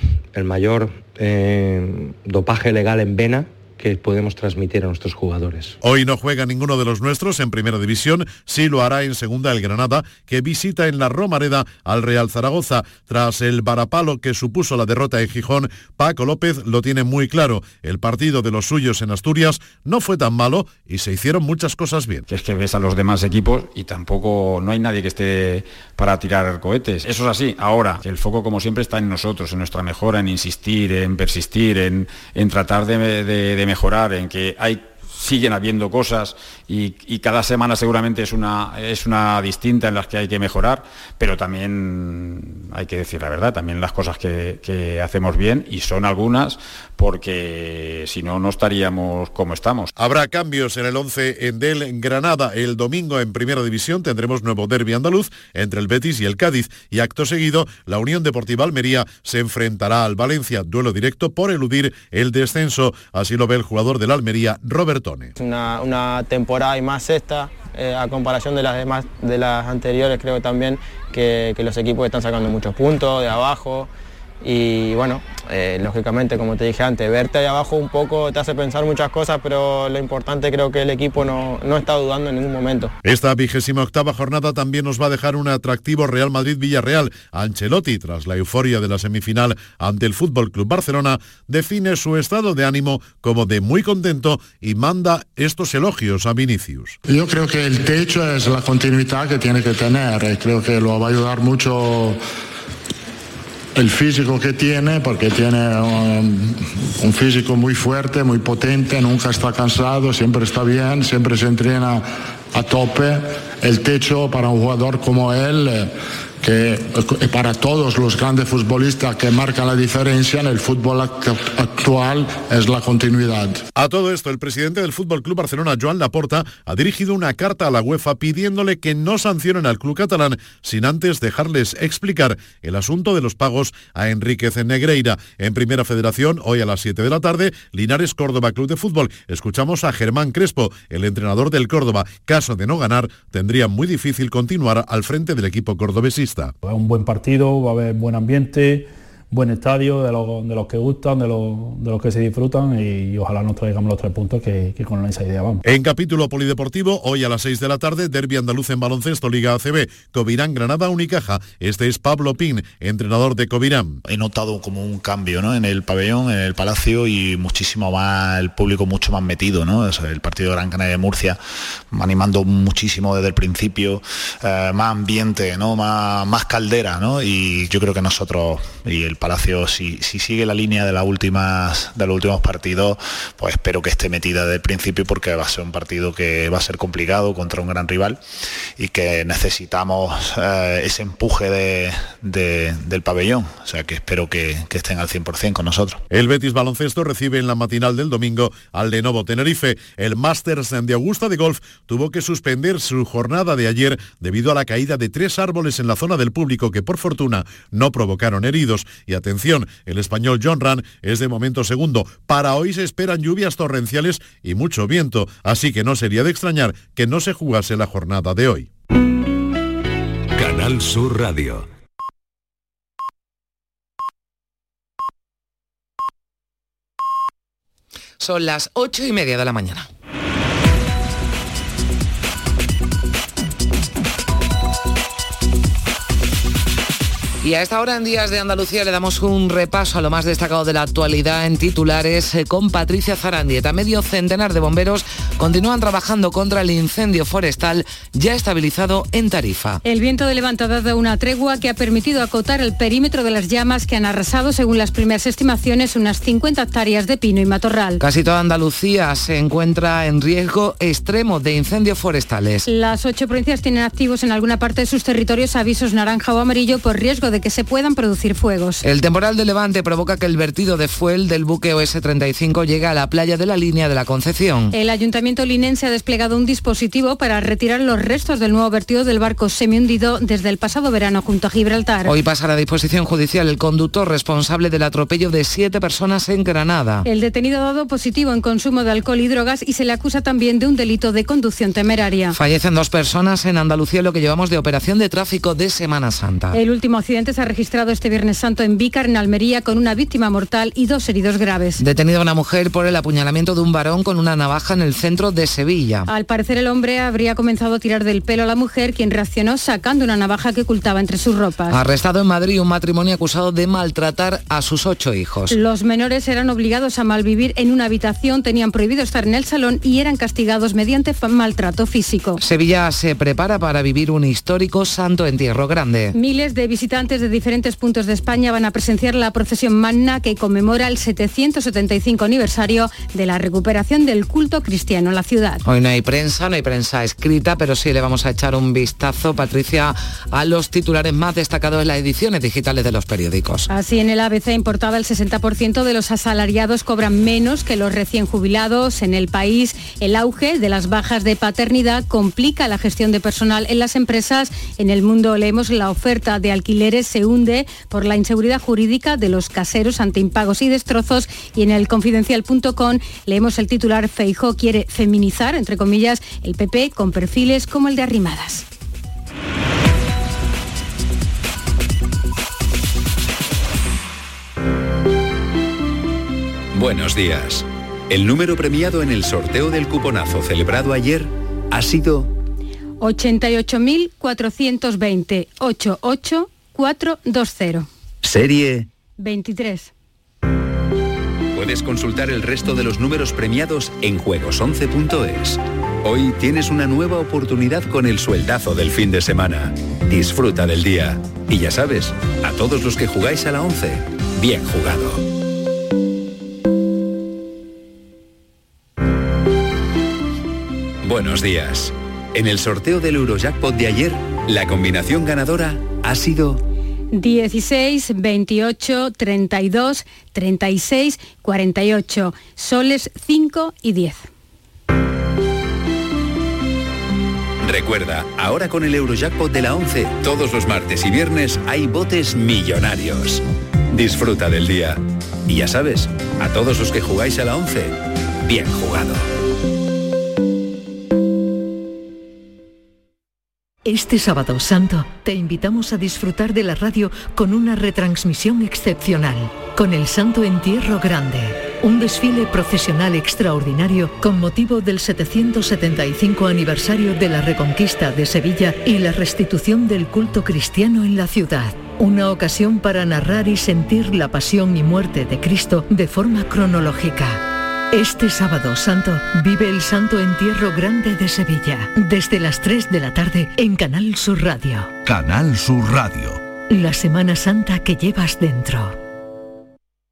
mayor eh, dopaje legal en vena que podemos transmitir a nuestros jugadores. Hoy no juega ninguno de los nuestros en primera división, sí lo hará en segunda el Granada, que visita en la Romareda al Real Zaragoza. Tras el varapalo que supuso la derrota en Gijón, Paco López lo tiene muy claro. El partido de los suyos en Asturias no fue tan malo y se hicieron muchas cosas bien. Es que ves a los demás equipos y tampoco no hay nadie que esté para tirar cohetes. Eso es así. Ahora, el foco como siempre está en nosotros, en nuestra mejora, en insistir, en persistir, en, tratar de, de mejorar, en que hay siguen habiendo cosas y, cada semana seguramente es una, es una distinta en las que hay que mejorar, pero también hay que decir la verdad, también las cosas que, hacemos bien y son algunas porque si no, no estaríamos como estamos. Habrá cambios en el 11 en del Granada. El domingo en Primera División tendremos nuevo derbi andaluz entre el Betis y el Cádiz y acto seguido la Unión Deportiva Almería se enfrentará al Valencia, duelo directo por eludir el descenso. Así lo ve el jugador del Almería, Roberto una, temporada y más esta, eh, a comparación de las demás de las anteriores, creo también que los equipos están sacando muchos puntos de abajo y bueno, eh, lógicamente, como te dije antes, verte ahí abajo un poco te hace pensar muchas cosas, pero lo importante creo que el equipo no, no está dudando en ningún momento. Esta vigésima octava jornada también nos va a dejar un atractivo Real Madrid-Villarreal. Ancelotti, tras la euforia de la semifinal ante el Fútbol Club Barcelona, define su estado de ánimo como de muy contento y manda estos elogios a Vinicius. Yo creo que el techo es la continuidad que tiene que tener, creo que lo va a ayudar mucho el físico que tiene, porque tiene un, físico muy fuerte, muy potente, nunca está cansado, siempre está bien, siempre se entrena a tope. El techo para un jugador como él... Eh, que para todos los grandes futbolistas que marcan la diferencia en el fútbol actual es la continuidad. A todo esto, el presidente del Fútbol Club Barcelona, Joan Laporta, ha dirigido una carta a la UEFA pidiéndole que no sancionen al club catalán sin antes dejarles explicar el asunto de los pagos a Enríquez Negreira. En Primera Federación, hoy a las 7 de la tarde, Linares Córdoba Club de Fútbol. Escuchamos a Germán Crespo, el entrenador del Córdoba. Caso de no ganar, tendría muy difícil continuar al frente del equipo cordobesista. Va un buen partido, va a haber buen ambiente, buen estadio, de los, de los que gustan, de los, de los que se disfrutan y, ojalá nos traigamos los tres puntos que, que, con esa idea vamos. En capítulo polideportivo, hoy a las 6 de la tarde, Derby Andaluz en baloncesto, Liga ACB, Covirán, Granada, Unicaja. Este es Pablo Pin, entrenador de Covirán. He notado como un cambio ¿no? en el pabellón, en el palacio y muchísimo más, el público mucho más metido, ¿no? el partido de Gran Canaria de Murcia, animando muchísimo desde el principio, eh, más ambiente, ¿no? Más, más caldera, ¿no? Y yo creo que nosotros y el Palacio, si, si sigue la línea de las últimas, de los últimos partidos, pues espero que esté metida desde el principio porque va a ser un partido que va a ser complicado contra un gran rival y que necesitamos eh, ese empuje de, de, del pabellón. O sea que espero que, que estén al 100% con nosotros. El Betis Baloncesto recibe en la matinal del domingo al Lenovo Tenerife. El Masters de Augusta de Golf tuvo que suspender su jornada de ayer debido a la caída de tres árboles en la zona del público que por fortuna no provocaron heridos. Y atención, el español John Ran es de momento segundo. Para hoy se esperan lluvias torrenciales y mucho viento, así que no sería de extrañar que no se jugase la jornada de hoy. Canal Sur Radio. Son las ocho y media de la mañana. Y a esta hora en Días de Andalucía le damos un repaso a lo más destacado de la actualidad en titulares eh, con Patricia Zarandieta. Medio centenar de bomberos continúan trabajando contra el incendio forestal ya estabilizado en Tarifa. El viento de levante ha dado una tregua que ha permitido acotar el perímetro de las llamas que han arrasado, según las primeras estimaciones, unas 50 hectáreas de pino y matorral. Casi toda Andalucía se encuentra en riesgo extremo de incendios forestales. Las ocho provincias tienen activos en alguna parte de sus territorios avisos naranja o amarillo por riesgo de que se puedan producir fuegos. El temporal de levante provoca que el vertido de fuel del buque OS-35 llegue a la playa de la línea de la Concepción. El ayuntamiento linense ha desplegado un dispositivo para retirar los restos del nuevo vertido del barco semi-hundido desde el pasado verano junto a Gibraltar. Hoy pasará a disposición judicial el conductor responsable del atropello de siete personas en Granada. El detenido ha dado positivo en consumo de alcohol y drogas y se le acusa también de un delito de conducción temeraria. Fallecen dos personas en Andalucía lo que llevamos de operación de tráfico de Semana Santa. El último accidente se ha registrado este Viernes Santo en Vícar, en Almería, con una víctima mortal y dos heridos graves. Detenida una mujer por el apuñalamiento de un varón con una navaja en el centro de Sevilla. Al parecer el hombre habría comenzado a tirar del pelo a la mujer, quien reaccionó sacando una navaja que ocultaba entre sus ropas. Arrestado en Madrid un matrimonio acusado de maltratar a sus ocho hijos. Los menores eran obligados a malvivir en una habitación, tenían prohibido estar en el salón y eran castigados mediante maltrato físico. Sevilla se prepara para vivir un histórico santo entierro grande. Miles de visitantes de diferentes puntos de España van a presenciar la procesión magna que conmemora el 775 aniversario de la recuperación del culto cristiano en la ciudad. Hoy no hay prensa, no hay prensa escrita, pero sí le vamos a echar un vistazo, Patricia, a los titulares más destacados en las ediciones digitales de los periódicos. Así en el ABC importada el 60% de los asalariados cobran menos que los recién jubilados. En el país, el auge de las bajas de paternidad complica la gestión de personal en las empresas. En el mundo leemos la oferta de alquileres se hunde por la inseguridad jurídica de los caseros ante impagos y destrozos y en el confidencial.com leemos el titular Feijo quiere feminizar, entre comillas, el PP con perfiles como el de Arrimadas. Buenos días. El número premiado en el sorteo del cuponazo celebrado ayer ha sido 88.420 88 420. Serie 23. Puedes consultar el resto de los números premiados en juegos11.es. Hoy tienes una nueva oportunidad con el sueldazo del fin de semana. Disfruta del día. Y ya sabes, a todos los que jugáis a la 11, bien jugado. Buenos días. En el sorteo del Eurojackpot de ayer, la combinación ganadora ha sido 16, 28, 32, 36, 48, soles 5 y 10. Recuerda, ahora con el Eurojackpot de la 11, todos los martes y viernes hay botes millonarios. Disfruta del día. Y ya sabes, a todos los que jugáis a la 11, bien jugado. Este sábado santo te invitamos a disfrutar de la radio con una retransmisión excepcional, con el Santo Entierro Grande, un desfile procesional extraordinario con motivo del 775 aniversario de la Reconquista de Sevilla y la restitución del culto cristiano en la ciudad. Una ocasión para narrar y sentir la pasión y muerte de Cristo de forma cronológica. Este sábado santo vive el Santo Entierro Grande de Sevilla, desde las 3 de la tarde en Canal Sur Radio. Canal Sur Radio. La Semana Santa que llevas dentro.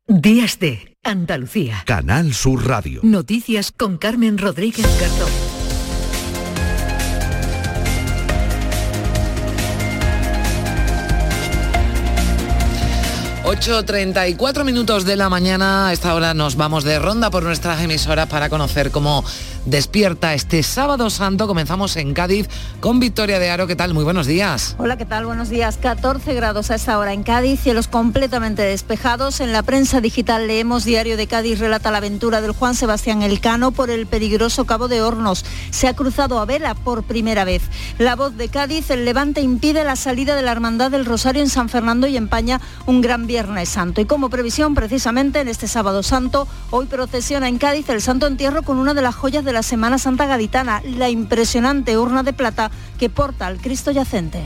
Días de Andalucía. Canal Sur Radio. Noticias con Carmen Rodríguez Garzón. 8.34 minutos de la mañana, a esta hora nos vamos de ronda por nuestras emisoras para conocer cómo despierta este sábado santo. Comenzamos en Cádiz con Victoria de Aro. ¿Qué tal? Muy buenos días. Hola, ¿qué tal? Buenos días. 14 grados a esta hora en Cádiz, cielos completamente despejados. En la prensa digital leemos Diario de Cádiz relata la aventura del Juan Sebastián Elcano por el peligroso Cabo de Hornos. Se ha cruzado a vela por primera vez. La voz de Cádiz, el Levante impide la salida de la Hermandad del Rosario en San Fernando y empaña un gran Viernes Santo. Y como previsión, precisamente en este sábado santo, hoy procesiona en Cádiz el Santo Entierro con una de las joyas de la Semana Santa Gaditana, la impresionante urna de plata que porta al Cristo yacente.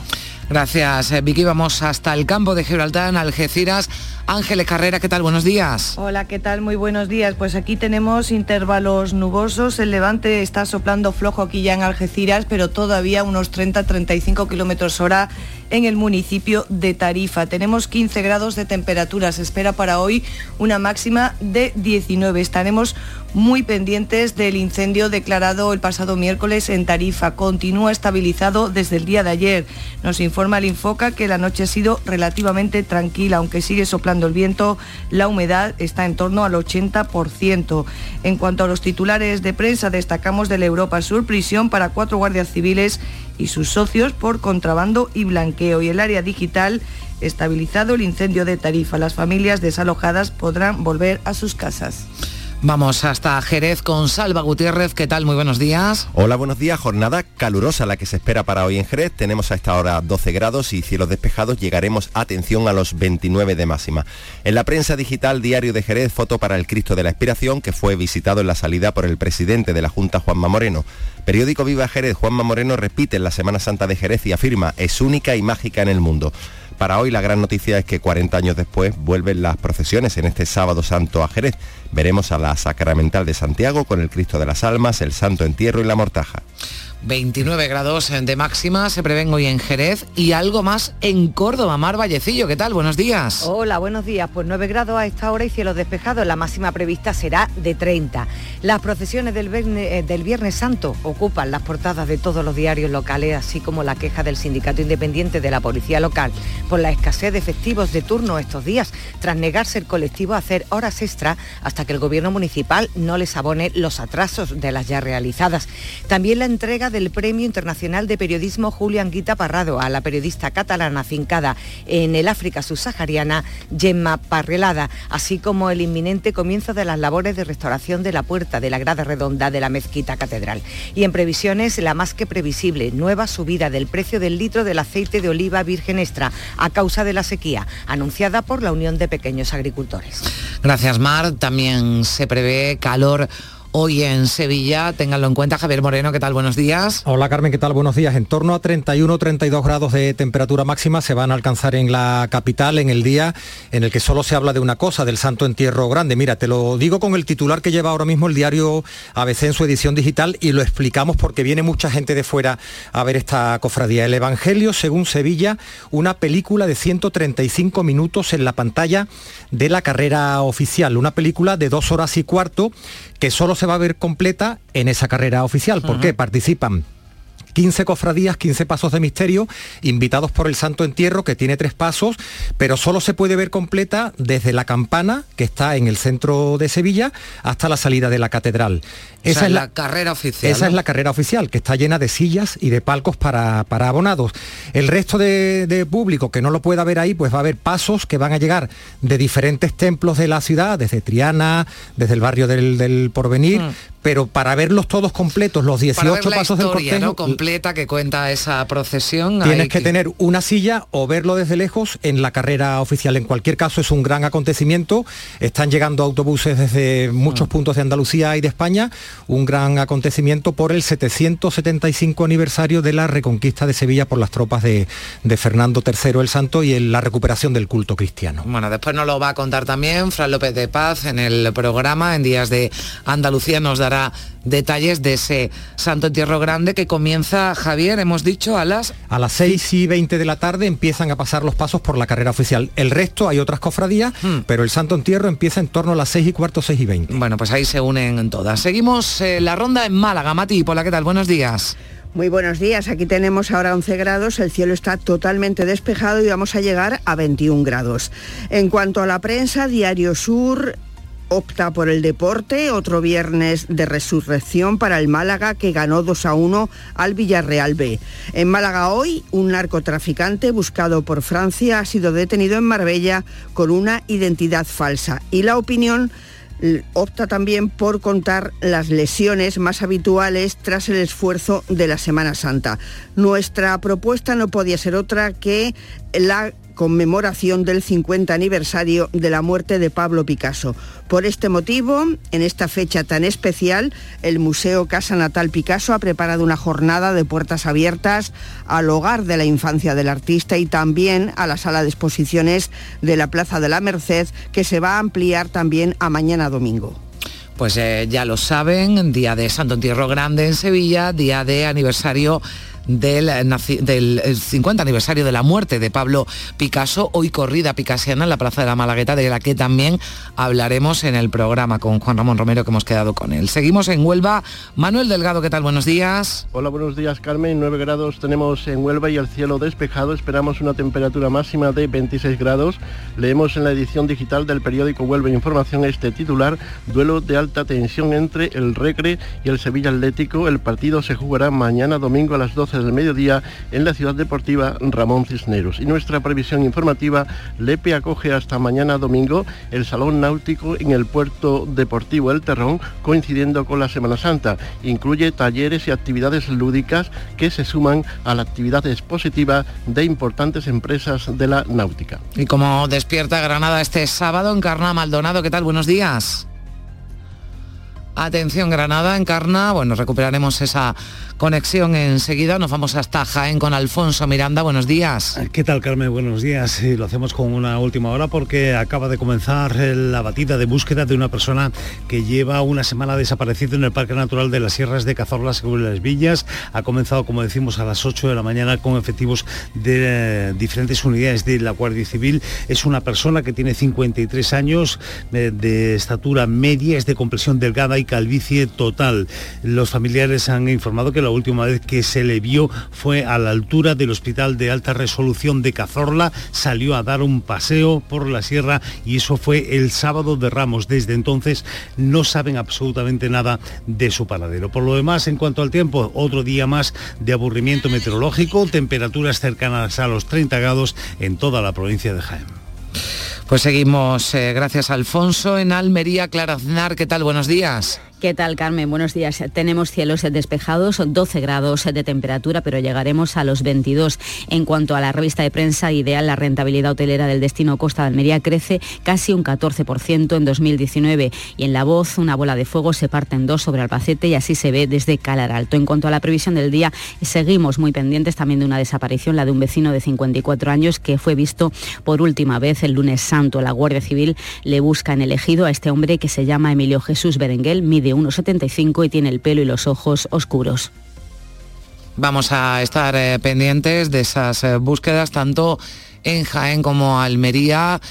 Gracias, eh, Vicky. Vamos hasta el campo de Gibraltar, en Algeciras. Ángeles Carrera, ¿qué tal? Buenos días. Hola, ¿qué tal? Muy buenos días. Pues aquí tenemos intervalos nubosos. El levante está soplando flojo aquí ya en Algeciras, pero todavía unos 30-35 kilómetros hora en el municipio de Tarifa. Tenemos 15 grados de temperatura. Se espera para hoy una máxima de 19. Estaremos muy pendientes del incendio declarado el pasado miércoles en Tarifa. Continúa estabilizado desde el día de ayer. Nos informa el Infoca que la noche ha sido relativamente tranquila, aunque sigue soplando el viento, la humedad está en torno al 80%. En cuanto a los titulares de prensa, destacamos de la Europa Sur prisión para cuatro guardias civiles y sus socios por contrabando y blanqueo. Y el área digital estabilizado el incendio de Tarifa. Las familias desalojadas podrán volver a sus casas. Vamos hasta Jerez con Salva Gutiérrez. ¿Qué tal? Muy buenos días. Hola, buenos días. Jornada calurosa la que se espera para hoy en Jerez. Tenemos a esta hora 12 grados y cielos despejados. Llegaremos, atención, a los 29 de máxima. En la prensa digital Diario de Jerez, foto para el Cristo de la Expiración, que fue visitado en la salida por el presidente de la Junta, Juanma Moreno. Periódico Viva Jerez, Juanma Moreno repite en la Semana Santa de Jerez y afirma, es única y mágica en el mundo. Para hoy la gran noticia es que 40 años después vuelven las procesiones en este sábado santo a Jerez. Veremos a la Sacramental de Santiago con el Cristo de las Almas, el Santo Entierro y la Mortaja. 29 grados de máxima se prevén hoy en Jerez y algo más en Córdoba. Mar Vallecillo, ¿qué tal? Buenos días. Hola, buenos días. Pues 9 grados a esta hora y cielos despejados. La máxima prevista será de 30. Las procesiones del eh, del viernes Santo ocupan las portadas de todos los diarios locales, así como la queja del Sindicato Independiente de la Policía Local por la escasez de efectivos de turno estos días, tras negarse el colectivo a hacer horas extra hasta que el gobierno municipal no les abone los atrasos de las ya realizadas. También la entrega del Premio Internacional de Periodismo Julián Guita Parrado a la periodista catalana afincada en el África subsahariana, Gemma Parrelada, así como el inminente comienzo de las labores de restauración de la puerta de la grada redonda de la mezquita catedral. Y en previsiones, la más que previsible, nueva subida del precio del litro del aceite de oliva virgen extra a causa de la sequía, anunciada por la Unión de Pequeños Agricultores. Gracias, Mar. También se prevé calor hoy en Sevilla. Ténganlo en cuenta. Javier Moreno, ¿qué tal? Buenos días. Hola Carmen, ¿qué tal? Buenos días. En torno a 31-32 grados de temperatura máxima se van a alcanzar en la capital en el día en el que solo se habla de una cosa, del Santo Entierro Grande. Mira, te lo digo con el titular que lleva ahora mismo el diario ABC en su edición digital y lo explicamos porque viene mucha gente de fuera a ver esta cofradía. El Evangelio, según Sevilla, una película de 135 minutos en la pantalla de la carrera oficial. Una película de dos horas y cuarto que solo se va a ver completa en esa carrera oficial. ¿Por qué? Participan 15 cofradías, 15 pasos de misterio, invitados por el Santo Entierro, que tiene tres pasos, pero solo se puede ver completa desde la campana, que está en el centro de Sevilla, hasta la salida de la catedral. Esa es la, carrera oficial. Esa es la carrera oficial, que está llena de sillas y de palcos para, abonados. El resto de, público que no lo pueda ver ahí, pues va a haber pasos que van a llegar de diferentes templos de la ciudad, desde Triana, desde el barrio del, Porvenir, mm pero para verlos todos completos, los 18 pasos del cortejo... completa que cuenta esa procesión... Tienes que, tener una silla o verlo desde lejos en la carrera oficial. En cualquier caso es un gran acontecimiento. Están llegando autobuses desde muchos mm. puntos de Andalucía y de España. Un gran acontecimiento por el 775 aniversario de la reconquista de Sevilla por las tropas de, Fernando III el Santo y la recuperación del culto cristiano. Bueno, después nos lo va a contar también Fran López de Paz en el programa en Días de Andalucía. Nos dará detalles de ese Santo Entierro Grande que comienza, Javier, hemos dicho, a las... A las 6 y 20 de la tarde empiezan a pasar los pasos por la carrera oficial. El resto hay otras cofradías, hmm. pero el Santo Entierro empieza en torno a las 6 y cuarto, 6 y 20. Bueno, pues ahí se unen todas. Seguimos eh, la ronda en Málaga. Mati, la ¿qué tal? Buenos días. Muy buenos días, aquí tenemos ahora 11 grados, el cielo está totalmente despejado y vamos a llegar a 21 grados. En cuanto a la prensa, Diario Sur opta por el deporte, otro viernes de resurrección para el Málaga que ganó 2 a 1 al Villarreal B. En Málaga hoy, un narcotraficante buscado por Francia ha sido detenido en Marbella con una identidad falsa y la opinión opta también por contar las lesiones más habituales tras el esfuerzo de la Semana Santa. Nuestra propuesta no podía ser otra que la conmemoración del 50 aniversario de la muerte de Pablo Picasso. Por este motivo, en esta fecha tan especial, el Museo Casa Natal Picasso ha preparado una jornada de puertas abiertas al hogar de la infancia del artista y también a la sala de exposiciones de la Plaza de la Merced, que se va a ampliar también a mañana domingo. Pues eh, ya lo saben, día de Santo Entierro Grande en Sevilla, día de aniversario del, del 50 aniversario de la muerte de Pablo Picasso, hoy corrida picasiana en la Plaza de la Malagueta, de la que también hablaremos en el programa con Juan Ramón Romero que hemos quedado con él. Seguimos en Huelva. Manuel Delgado, ¿qué tal? Buenos días. Hola, buenos días Carmen. 9 grados tenemos en Huelva y el cielo despejado. Esperamos una temperatura máxima de 26 grados. Leemos en la edición digital del periódico Huelva Información este titular, duelo de alta tensión entre el Recre y el Sevilla Atlético. El partido se jugará mañana domingo a las 12 del mediodía en la ciudad deportiva Ramón Cisneros. Y nuestra previsión informativa, Lepe acoge hasta mañana domingo el Salón Náutico en el puerto deportivo El Terrón, coincidiendo con la Semana Santa. Incluye talleres y actividades lúdicas que se suman a la actividad expositiva de importantes empresas de la náutica. Y como despierta Granada este sábado, Encarna Maldonado, ¿qué tal? Buenos días. Atención Granada, Encarna, bueno, recuperaremos esa conexión enseguida. Nos vamos hasta Jaén con Alfonso Miranda. Buenos días. ¿Qué tal, Carmen? Buenos días. lo hacemos con una última hora porque acaba de comenzar la batida de búsqueda de una persona que lleva una semana desaparecido en el Parque Natural de las Sierras de Cazorla, según las Villas. Ha comenzado, como decimos, a las 8 de la mañana con efectivos de eh, diferentes unidades de la Guardia Civil. Es una persona que tiene 53 años, eh, de estatura media, es de compresión delgada y calvicie total. Los familiares han informado que la última vez que se le vio fue a la altura del Hospital de Alta Resolución de Cazorla, salió a dar un paseo por la sierra y eso fue el sábado de Ramos. Desde entonces no saben absolutamente nada de su paradero. Por lo demás, en cuanto al tiempo, otro día más de aburrimiento meteorológico, temperaturas cercanas a los 30 grados en toda la provincia de Jaén. Pues seguimos, eh, gracias Alfonso, en Almería, Clara Aznar, ¿qué tal? Buenos días. ¿Qué tal, Carmen? Buenos días. Tenemos cielos despejados, 12 grados de temperatura, pero llegaremos a los 22. En cuanto a la revista de prensa ideal, la rentabilidad hotelera del destino Costa de Almería crece casi un 14% en 2019 y en La Voz una bola de fuego se parte en dos sobre Albacete y así se ve desde Calar Alto. En cuanto a la previsión del día, seguimos muy pendientes también de una desaparición, la de un vecino de 54 años que fue visto por última vez el lunes santo. La Guardia Civil le busca en el ejido a este hombre que se llama Emilio Jesús Berenguel, de 1,75 y tiene el pelo y los ojos oscuros. Vamos a estar eh, pendientes de esas eh, búsquedas tanto en Jaén como Almería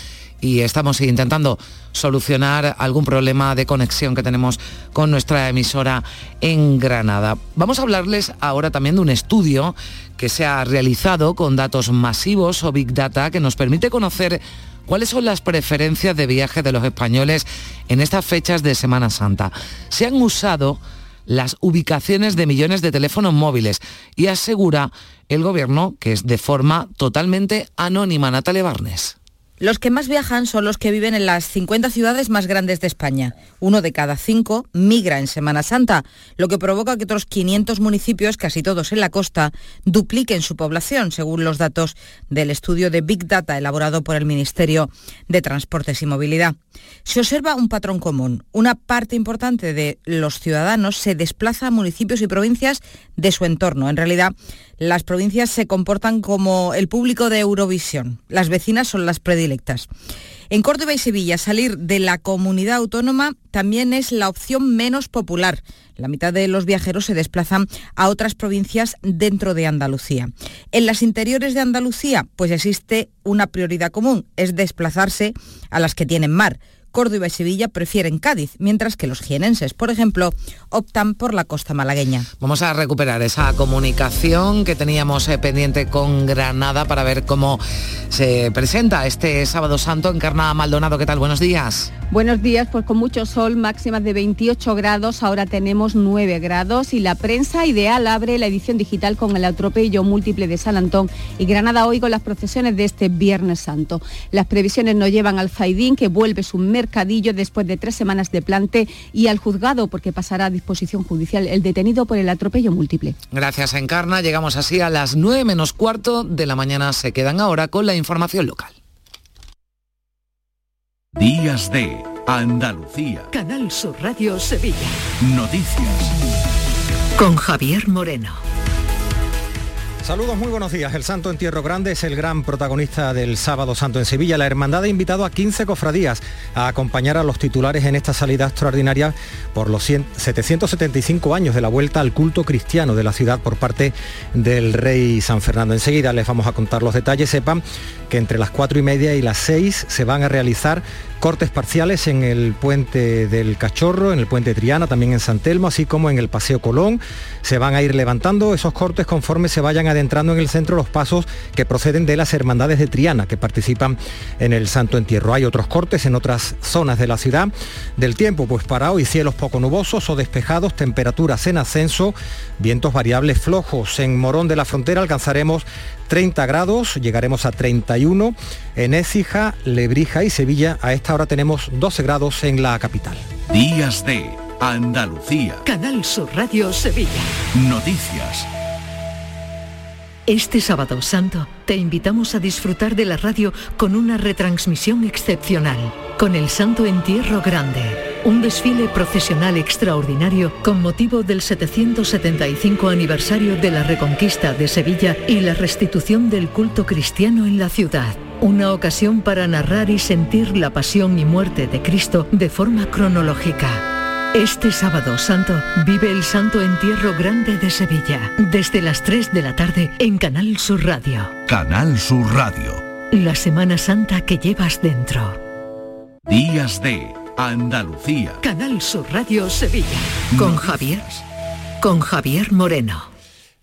y estamos intentando solucionar algún problema de conexión que tenemos con nuestra emisora en Granada. Vamos a hablarles ahora también de un estudio que se ha realizado con datos masivos o Big Data que nos permite conocer ¿Cuáles son las preferencias de viaje de los españoles en estas fechas de Semana Santa? Se han usado las ubicaciones de millones de teléfonos móviles y asegura el gobierno que es de forma totalmente anónima. Natalia Barnes. Los que más viajan son los que viven en las 50 ciudades más grandes de España. Uno de cada cinco migra en Semana Santa, lo que provoca que otros 500 municipios, casi todos en la costa, dupliquen su población, según los datos del estudio de Big Data elaborado por el Ministerio de Transportes y Movilidad. Se observa un patrón común. Una parte importante de los ciudadanos se desplaza a municipios y provincias de su entorno. En realidad, las provincias se comportan como el público de Eurovisión. Las vecinas son las predilectas. En Córdoba y Sevilla, salir de la comunidad autónoma también es la opción menos popular. La mitad de los viajeros se desplazan a otras provincias dentro de Andalucía. En las interiores de Andalucía, pues existe una prioridad común, es desplazarse a las que tienen mar. Córdoba y Sevilla prefieren Cádiz, mientras que los jienenses, por ejemplo, optan por la costa malagueña. Vamos a recuperar esa comunicación que teníamos eh, pendiente con Granada para ver cómo se presenta este sábado santo en Carna Maldonado. ¿Qué tal? Buenos días. Buenos días, pues con mucho sol, máximas de 28 grados, ahora tenemos 9 grados y la prensa ideal abre la edición digital con el atropello múltiple de San Antón y Granada hoy con las procesiones de este Viernes Santo. Las previsiones nos llevan al Zaidín, que vuelve su mercadillo después de tres semanas de plante y al juzgado porque pasará a disposición judicial el detenido por el atropello múltiple. Gracias, Encarna. Llegamos así a las 9 menos cuarto de la mañana. Se quedan ahora con la información local. Días de Andalucía. Canal Sur Radio Sevilla. Noticias. Con Javier Moreno. Saludos, muy buenos días. El Santo Entierro Grande es el gran protagonista del Sábado Santo en Sevilla. La hermandad ha invitado a 15 cofradías a acompañar a los titulares en esta salida extraordinaria por los 100 775 años de la vuelta al culto cristiano de la ciudad por parte del rey San Fernando. Enseguida les vamos a contar los detalles. Sepan que entre las cuatro y media y las 6 se van a realizar cortes parciales en el puente del Cachorro, en el puente Triana, también en San Telmo, así como en el Paseo Colón. Se van a ir levantando esos cortes conforme se vayan adentrando en el centro los pasos que proceden de las hermandades de Triana que participan en el Santo Entierro. Hay otros cortes en otras zonas de la ciudad. Del tiempo, pues para hoy cielos poco nubosos o despejados, temperaturas en ascenso, vientos variables flojos. En Morón de la Frontera alcanzaremos 30 grados, llegaremos a 31 en Écija, Lebrija y Sevilla. A esta hora tenemos 12 grados en la capital. Días de Andalucía. Canal Sur Radio Sevilla. Noticias. Este sábado santo te invitamos a disfrutar de la radio con una retransmisión excepcional, con el Santo Entierro Grande, un desfile procesional extraordinario con motivo del 775 aniversario de la Reconquista de Sevilla y la restitución del culto cristiano en la ciudad. Una ocasión para narrar y sentir la pasión y muerte de Cristo de forma cronológica. Este sábado santo vive el Santo Entierro Grande de Sevilla, desde las 3 de la tarde en Canal Sur Radio. Canal Sur Radio. La Semana Santa que llevas dentro. Días de Andalucía. Canal Sur Radio Sevilla. Con Javier. Con Javier Moreno.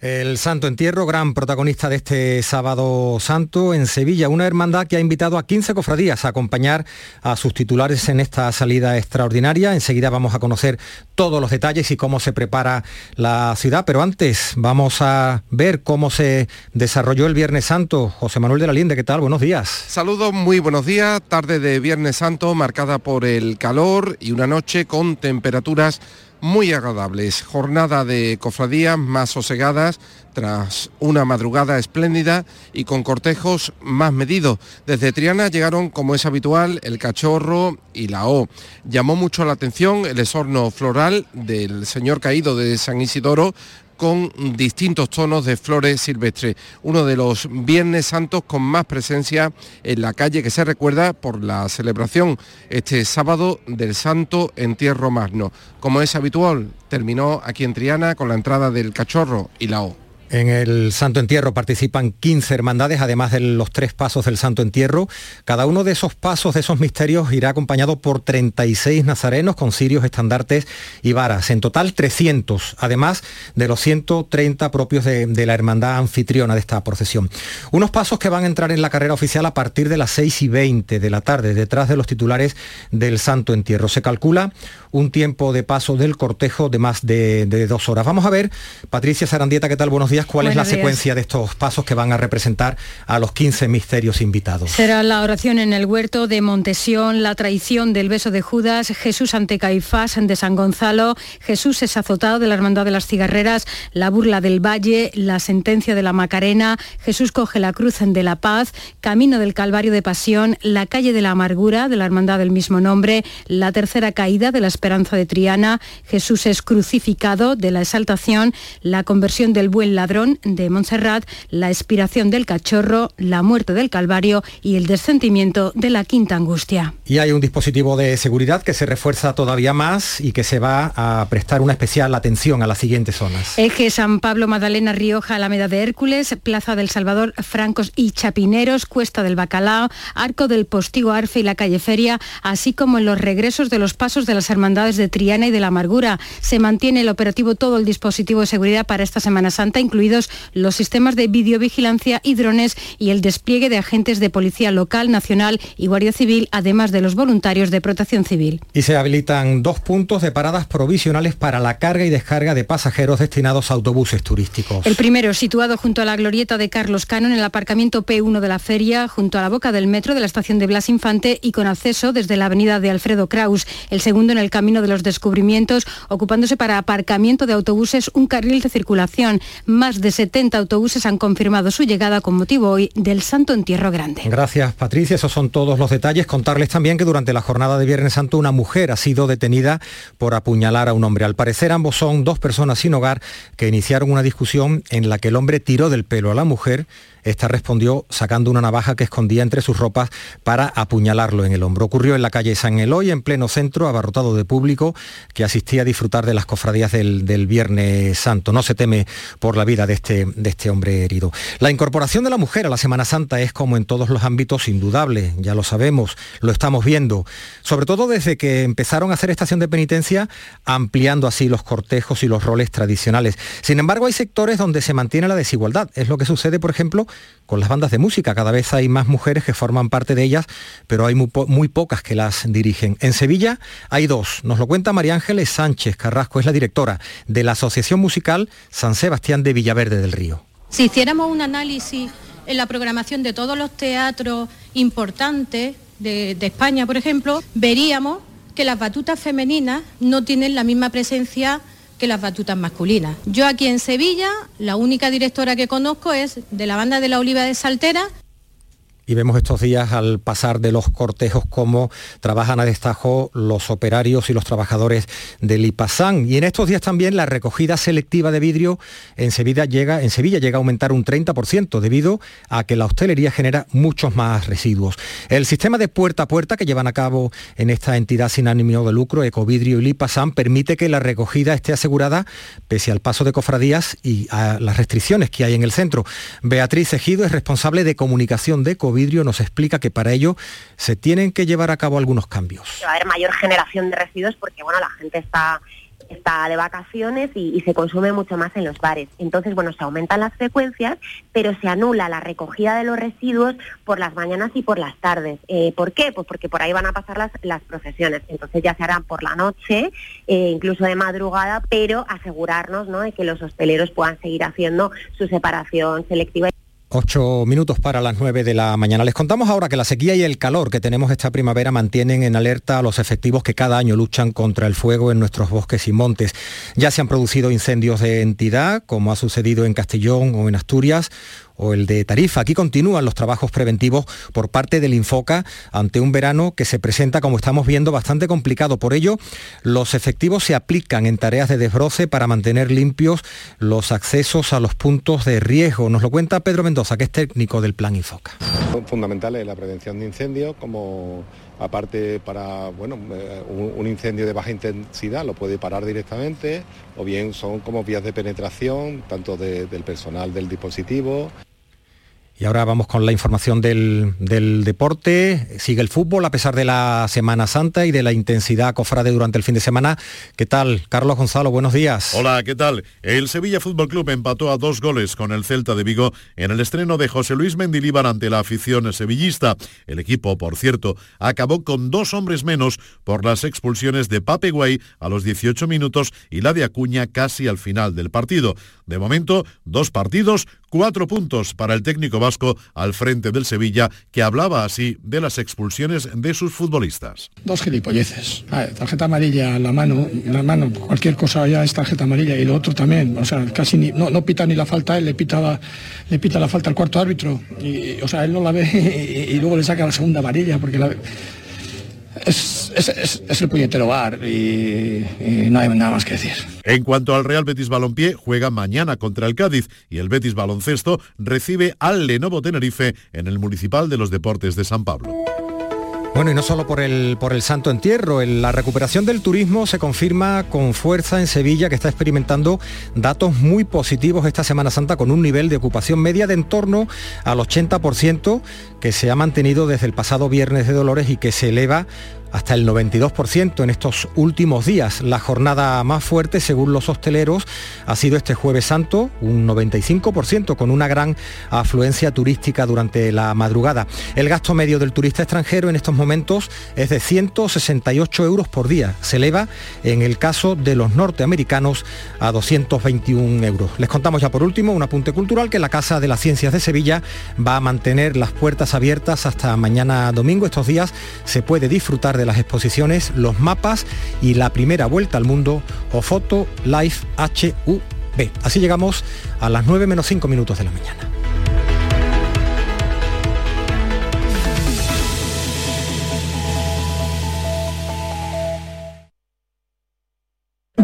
El Santo Entierro, gran protagonista de este sábado santo en Sevilla, una hermandad que ha invitado a 15 cofradías a acompañar a sus titulares en esta salida extraordinaria. Enseguida vamos a conocer todos los detalles y cómo se prepara la ciudad, pero antes vamos a ver cómo se desarrolló el Viernes Santo. José Manuel de la Linde, ¿qué tal? Buenos días. Saludos, muy buenos días. Tarde de Viernes Santo marcada por el calor y una noche con temperaturas muy agradables. Jornada de cofradías más sosegadas tras una madrugada espléndida y con cortejos más medidos. Desde Triana llegaron, como es habitual, el cachorro y la O. Llamó mucho la atención el esorno floral del señor caído de San Isidoro con distintos tonos de flores silvestres. Uno de los Viernes Santos con más presencia en la calle que se recuerda por la celebración este sábado del Santo Entierro Magno. Como es habitual, terminó aquí en Triana con la entrada del Cachorro y la O. En el Santo Entierro participan 15 hermandades, además de los tres pasos del Santo Entierro. Cada uno de esos pasos, de esos misterios, irá acompañado por 36 nazarenos con cirios, estandartes y varas. En total 300, además de los 130 propios de, de, la hermandad anfitriona de esta procesión. Unos pasos que van a entrar en la carrera oficial a partir de las 6 y 20 de la tarde, detrás de los titulares del Santo Entierro. Se calcula un tiempo de paso del cortejo de más de, dos horas. Vamos a ver, Patricia Sarandieta, ¿qué tal? Buenos días. ¿Cuál es la secuencia de estos pasos que van a representar a los 15 misterios invitados? Será la oración en el huerto de Montesión, la traición del beso de Judas, Jesús ante Caifás de San Gonzalo, Jesús es azotado de la Hermandad de las Cigarreras, la burla del Valle, la sentencia de la Macarena, Jesús coge la cruz de la paz, camino del Calvario de Pasión, la calle de la Amargura de la Hermandad del mismo nombre, la tercera caída de la Esperanza de Triana, Jesús es crucificado de la Exaltación, la conversión del buen ladrón de Montserrat, la expiración del cachorro, la muerte del Calvario y el descendimiento de la Quinta Angustia. Y hay un dispositivo de seguridad que se refuerza todavía más y que se va a prestar una especial atención a las siguientes zonas. Eje San Pablo, Magdalena, Rioja, Alameda de Hércules, Plaza del Salvador, Francos y Chapineros, Cuesta del Bacalao, Arco del Postigo Arfe y la calle Feria, así como en los regresos de los pasos de las hermandades de Triana y de la Amargura. Se mantiene el operativo todo el dispositivo de seguridad para esta Semana Santa, incluidos los sistemas de videovigilancia y drones y el despliegue de agentes de policía local, nacional y guardia civil, además de los voluntarios de protección civil. Y se habilitan dos puntos de paradas provisionales para la carga y descarga de pasajeros destinados a autobuses turísticos. El primero, situado junto a la glorieta de Carlos Cano en el aparcamiento P1 de la feria, junto a la boca del metro de la estación de Blas Infante y con acceso desde la avenida de Alfredo Kraus. El segundo en el camino de los descubrimientos, ocupándose para aparcamiento de autobuses un carril de circulación. Más de 70 autobuses han confirmado su llegada con motivo hoy del Santo Entierro Grande. Gracias, Patricia. Esos son todos los detalles. Contarles también que durante la jornada de Viernes Santo una mujer ha sido detenida por apuñalar a un hombre. Al parecer ambos son dos personas sin hogar que iniciaron una discusión en la que el hombre tiró del pelo a la mujer esta respondió sacando una navaja que escondía entre sus ropas para apuñalarlo en el hombro. Ocurrió en la calle San Eloy, en pleno centro, abarrotado de público que asistía a disfrutar de las cofradías del, Viernes Santo. No se teme por la vida de este, de este hombre herido. La incorporación de la mujer a la Semana Santa es como en todos los ámbitos indudable, ya lo sabemos, lo estamos viendo, sobre todo desde que empezaron a hacer estación de penitencia, ampliando así los cortejos y los roles tradicionales. Sin embargo, hay sectores donde se mantiene la desigualdad. Es lo que sucede, por ejemplo, con las bandas de música. Cada vez hay más mujeres que forman parte de ellas, pero hay muy, pocas que las dirigen. En Sevilla hay dos. Nos lo cuenta María Ángeles Sánchez Carrasco, es la directora de la Asociación Musical San Sebastián de Villaverde del Río. Si hiciéramos un análisis en la programación de todos los teatros importantes de, de España, por ejemplo, veríamos que las batutas femeninas no tienen la misma presencia que las batutas masculinas. Yo aquí en Sevilla, la única directora que conozco es de la banda de la Oliva de Saltera y vemos estos días al pasar de los cortejos cómo trabajan a destajo los operarios y los trabajadores del IPASAN. Y en estos días también la recogida selectiva de vidrio en Sevilla llega, en Sevilla llega a aumentar un 30% debido a que la hostelería genera muchos más residuos. El sistema de puerta a puerta que llevan a cabo en esta entidad sin ánimo de lucro, Ecovidrio y IPASAN, permite que la recogida esté asegurada pese al paso de cofradías y a las restricciones que hay en el centro. Beatriz Ejido es responsable de comunicación de Ecovidrio Vidrio nos explica que para ello se tienen que llevar a cabo algunos cambios. Va a haber mayor generación de residuos porque bueno, la gente está está de vacaciones y, se consume mucho más en los bares. Entonces, bueno, se aumentan las frecuencias, pero se anula la recogida de los residuos por las mañanas y por las tardes. Eh, ¿Por qué? Pues porque por ahí van a pasar las, las procesiones. Entonces ya se harán por la noche, eh, incluso de madrugada, pero asegurarnos ¿no? de que los hosteleros puedan seguir haciendo su separación selectiva. Ocho minutos para las nueve de la mañana. Les contamos ahora que la sequía y el calor que tenemos esta primavera mantienen en alerta a los efectivos que cada año luchan contra el fuego en nuestros bosques y montes. Ya se han producido incendios de entidad, como ha sucedido en Castellón o en Asturias, o el de Tarifa. Aquí continúan los trabajos preventivos por parte del Infoca ante un verano que se presenta, como estamos viendo, bastante complicado. Por ello, los efectivos se aplican en tareas de desbroce para mantener limpios los accesos a los puntos de riesgo. Nos lo cuenta Pedro Mendoza, que es técnico del Plan Infoca. Fundamental es la prevención de incendios como aparte para bueno eh, un, incendio de baja intensidad lo puede parar directamente o bien son como vías de penetración tanto del personal del dispositivo Y ahora vamos con la información del, del, deporte. Sigue el fútbol a pesar de la Semana Santa y de la intensidad cofrade durante el fin de semana. ¿Qué tal? Carlos Gonzalo, buenos días. Hola, ¿qué tal? El Sevilla Fútbol Club empató a dos goles con el Celta de Vigo en el estreno de José Luis Mendilíbar ante la afición sevillista. El equipo, por cierto, acabó con dos hombres menos por las expulsiones de Pape Guay a los 18 minutos y la de Acuña casi al final del partido. De momento, dos partidos, cuatro puntos para el técnico vasco al frente del Sevilla, que hablaba así de las expulsiones de sus futbolistas. Dos gilipolleces. tarjeta amarilla, la mano, la mano, cualquier cosa ya es tarjeta amarilla y lo otro también. O sea, casi ni, no, no pita ni la falta, él le pita, le pita la falta al cuarto árbitro. Y, o sea, él no la ve y, luego le saca la segunda amarilla porque la es, es, el puñetero bar y, y, no hay nada más que decir. En cuanto al Real Betis Balompié, juega mañana contra el Cádiz y el Betis Baloncesto recibe al Lenovo Tenerife en el Municipal de los Deportes de San Pablo. Bueno, y no solo por el, por el Santo Entierro, la recuperación del turismo se confirma con fuerza en Sevilla, que está experimentando datos muy positivos esta Semana Santa con un nivel de ocupación media de en torno al 80%, que se ha mantenido desde el pasado viernes de Dolores y que se eleva hasta el 92% en estos últimos días. La jornada más fuerte, según los hosteleros, ha sido este jueves santo, un 95%, con una gran afluencia turística durante la madrugada. El gasto medio del turista extranjero en estos momentos es de 168 euros por día. Se eleva en el caso de los norteamericanos a 221 euros. Les contamos ya por último un apunte cultural que la Casa de las Ciencias de Sevilla va a mantener las puertas abiertas hasta mañana domingo. Estos días se puede disfrutar de las exposiciones Los Mapas y la primera vuelta al mundo o Foto Life HUB. Así llegamos a las 9 menos 5 minutos de la mañana.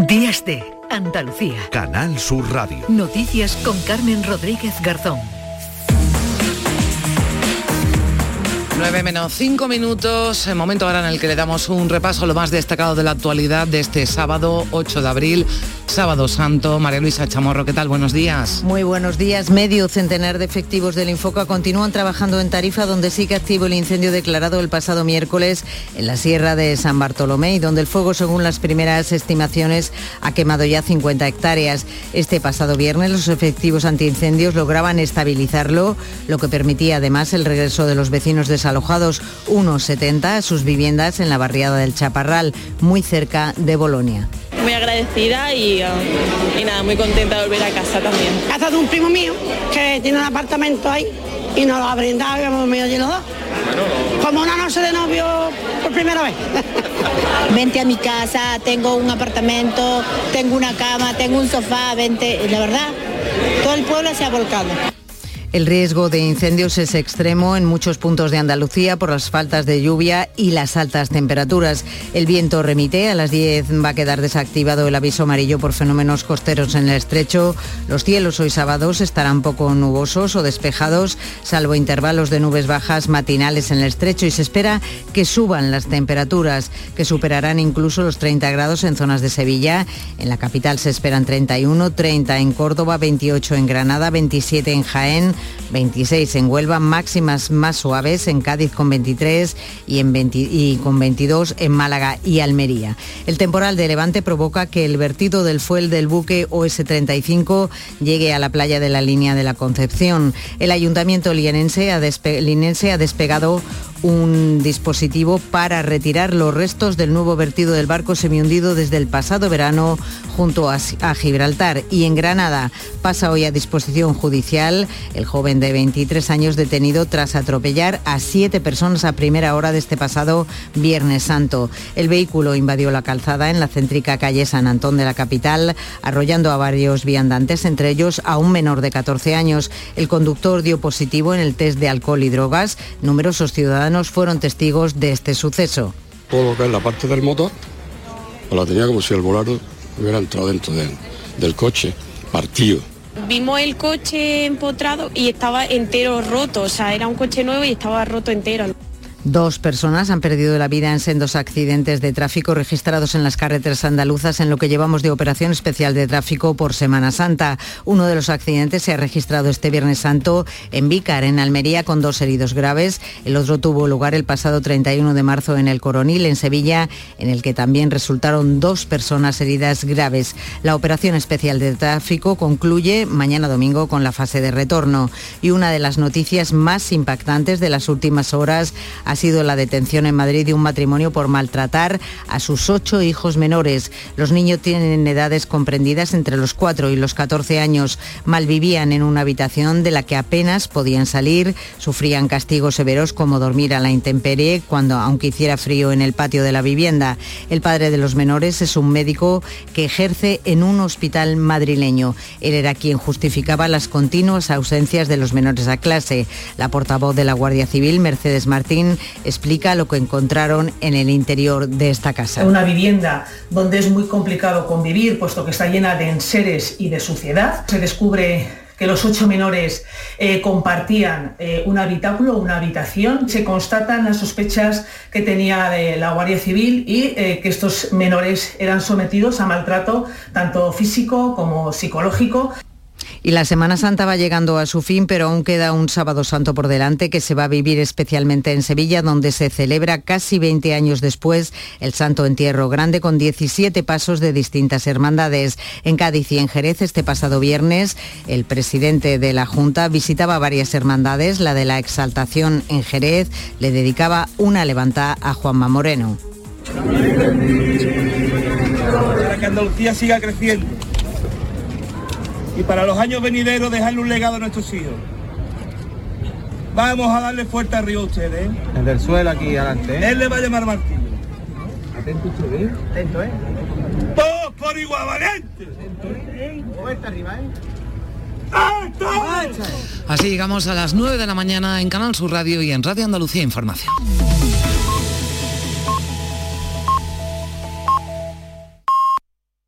Días de Andalucía. Canal Sur Radio. Noticias con Carmen Rodríguez Garzón. 9 menos 5 minutos, el momento ahora en el que le damos un repaso a lo más destacado de la actualidad de este sábado 8 de abril, sábado santo. María Luisa Chamorro, ¿qué tal? Buenos días. Muy buenos días. Medio centenar de efectivos del Infoca continúan trabajando en Tarifa, donde sigue activo el incendio declarado el pasado miércoles en la Sierra de San Bartolomé y donde el fuego, según las primeras estimaciones, ha quemado ya 50 hectáreas. Este pasado viernes los efectivos antiincendios lograban estabilizarlo, lo que permitía además el regreso de los vecinos de San alojados unos 70 a sus viviendas en la barriada del Chaparral, muy cerca de Bolonia. Muy agradecida y, um, y nada, muy contenta de volver a casa también. Casa de un primo mío que tiene un apartamento ahí y nos lo ha brindado y hemos venido allí los dos. Como una noche de novio por primera vez. Vente a mi casa, tengo un apartamento, tengo una cama, tengo un sofá, vente, la verdad, todo el pueblo se ha volcado. El riesgo de incendios es extremo en muchos puntos de Andalucía por las faltas de lluvia y las altas temperaturas. El viento remite, a las 10 va a quedar desactivado el aviso amarillo por fenómenos costeros en el estrecho. Los cielos hoy sábados estarán poco nubosos o despejados, salvo intervalos de nubes bajas matinales en el estrecho y se espera que suban las temperaturas, que superarán incluso los 30 grados en zonas de Sevilla. En la capital se esperan 31, 30 en Córdoba, 28 en Granada, 27 en Jaén, 26 en Huelva, máximas más suaves en Cádiz con 23 y, en y con 22 en Málaga y Almería. El temporal de Levante provoca que el vertido del fuel del buque OS-35 llegue a la playa de la línea de la Concepción. El ayuntamiento linense ha despegado un dispositivo para retirar los restos del nuevo vertido del barco semihundido desde el pasado verano junto a, a, Gibraltar. Y en Granada pasa hoy a disposición judicial el joven de 23 años detenido tras atropellar a siete personas a primera hora de este pasado Viernes Santo. El vehículo invadió la calzada en la céntrica calle San Antón de la capital, arrollando a varios viandantes, entre ellos a un menor de 14 años. El conductor dio positivo en el test de alcohol y drogas. Numerosos ciudadanos fueron testigos de este suceso. Todo lo la parte del motor, la tenía como si el volante hubiera entrado dentro del coche, partido. Vimos el coche empotrado y estaba entero roto, o sea, era un coche nuevo y estaba roto entero. Dos personas han perdido la vida en sendos accidentes de tráfico registrados en las carreteras andaluzas en lo que llevamos de operación especial de tráfico por Semana Santa. Uno de los accidentes se ha registrado este Viernes Santo en Vícar, en Almería, con dos heridos graves. El otro tuvo lugar el pasado 31 de marzo en el Coronil, en Sevilla, en el que también resultaron dos personas heridas graves. La operación especial de tráfico concluye mañana domingo con la fase de retorno. Y una de las noticias más impactantes de las últimas horas ha sido la detención en Madrid de un matrimonio por maltratar a sus ocho hijos menores. Los niños tienen edades comprendidas entre los 4 y los 14 años. Malvivían en una habitación de la que apenas podían salir, sufrían castigos severos como dormir a la intemperie cuando aunque hiciera frío en el patio de la vivienda. El padre de los menores es un médico que ejerce en un hospital madrileño. Él era quien justificaba las continuas ausencias de los menores a clase. La portavoz de la Guardia Civil, Mercedes Martín, explica lo que encontraron en el interior de esta casa. Una vivienda donde es muy complicado convivir, puesto que está llena de enseres y de suciedad. Se descubre que los ocho menores eh, compartían eh, un habitáculo, una habitación. Se constatan las sospechas que tenía la Guardia Civil y eh, que estos menores eran sometidos a maltrato tanto físico como psicológico. Y la Semana Santa va llegando a su fin, pero aún queda un sábado santo por delante que se va a vivir especialmente en Sevilla, donde se celebra casi 20 años después el Santo Entierro Grande con 17 pasos de distintas hermandades. En Cádiz y en Jerez este pasado viernes el presidente de la Junta visitaba varias hermandades. La de la Exaltación en Jerez le dedicaba una levanta a Juanma Moreno. Para que Andalucía siga creciendo y para los años venideros dejarle un legado a nuestros hijos. Vamos a darle fuerte arriba a ustedes. ¿eh? El del suelo aquí adelante. ¿eh? Él le va a llamar Martín. Atento usted, ¿eh? Atento, ¿eh? Todos por igual, valiente. ¿eh? arriba, ¿eh? Así llegamos a las 9 de la mañana en Canal Sur Radio y en Radio Andalucía Información.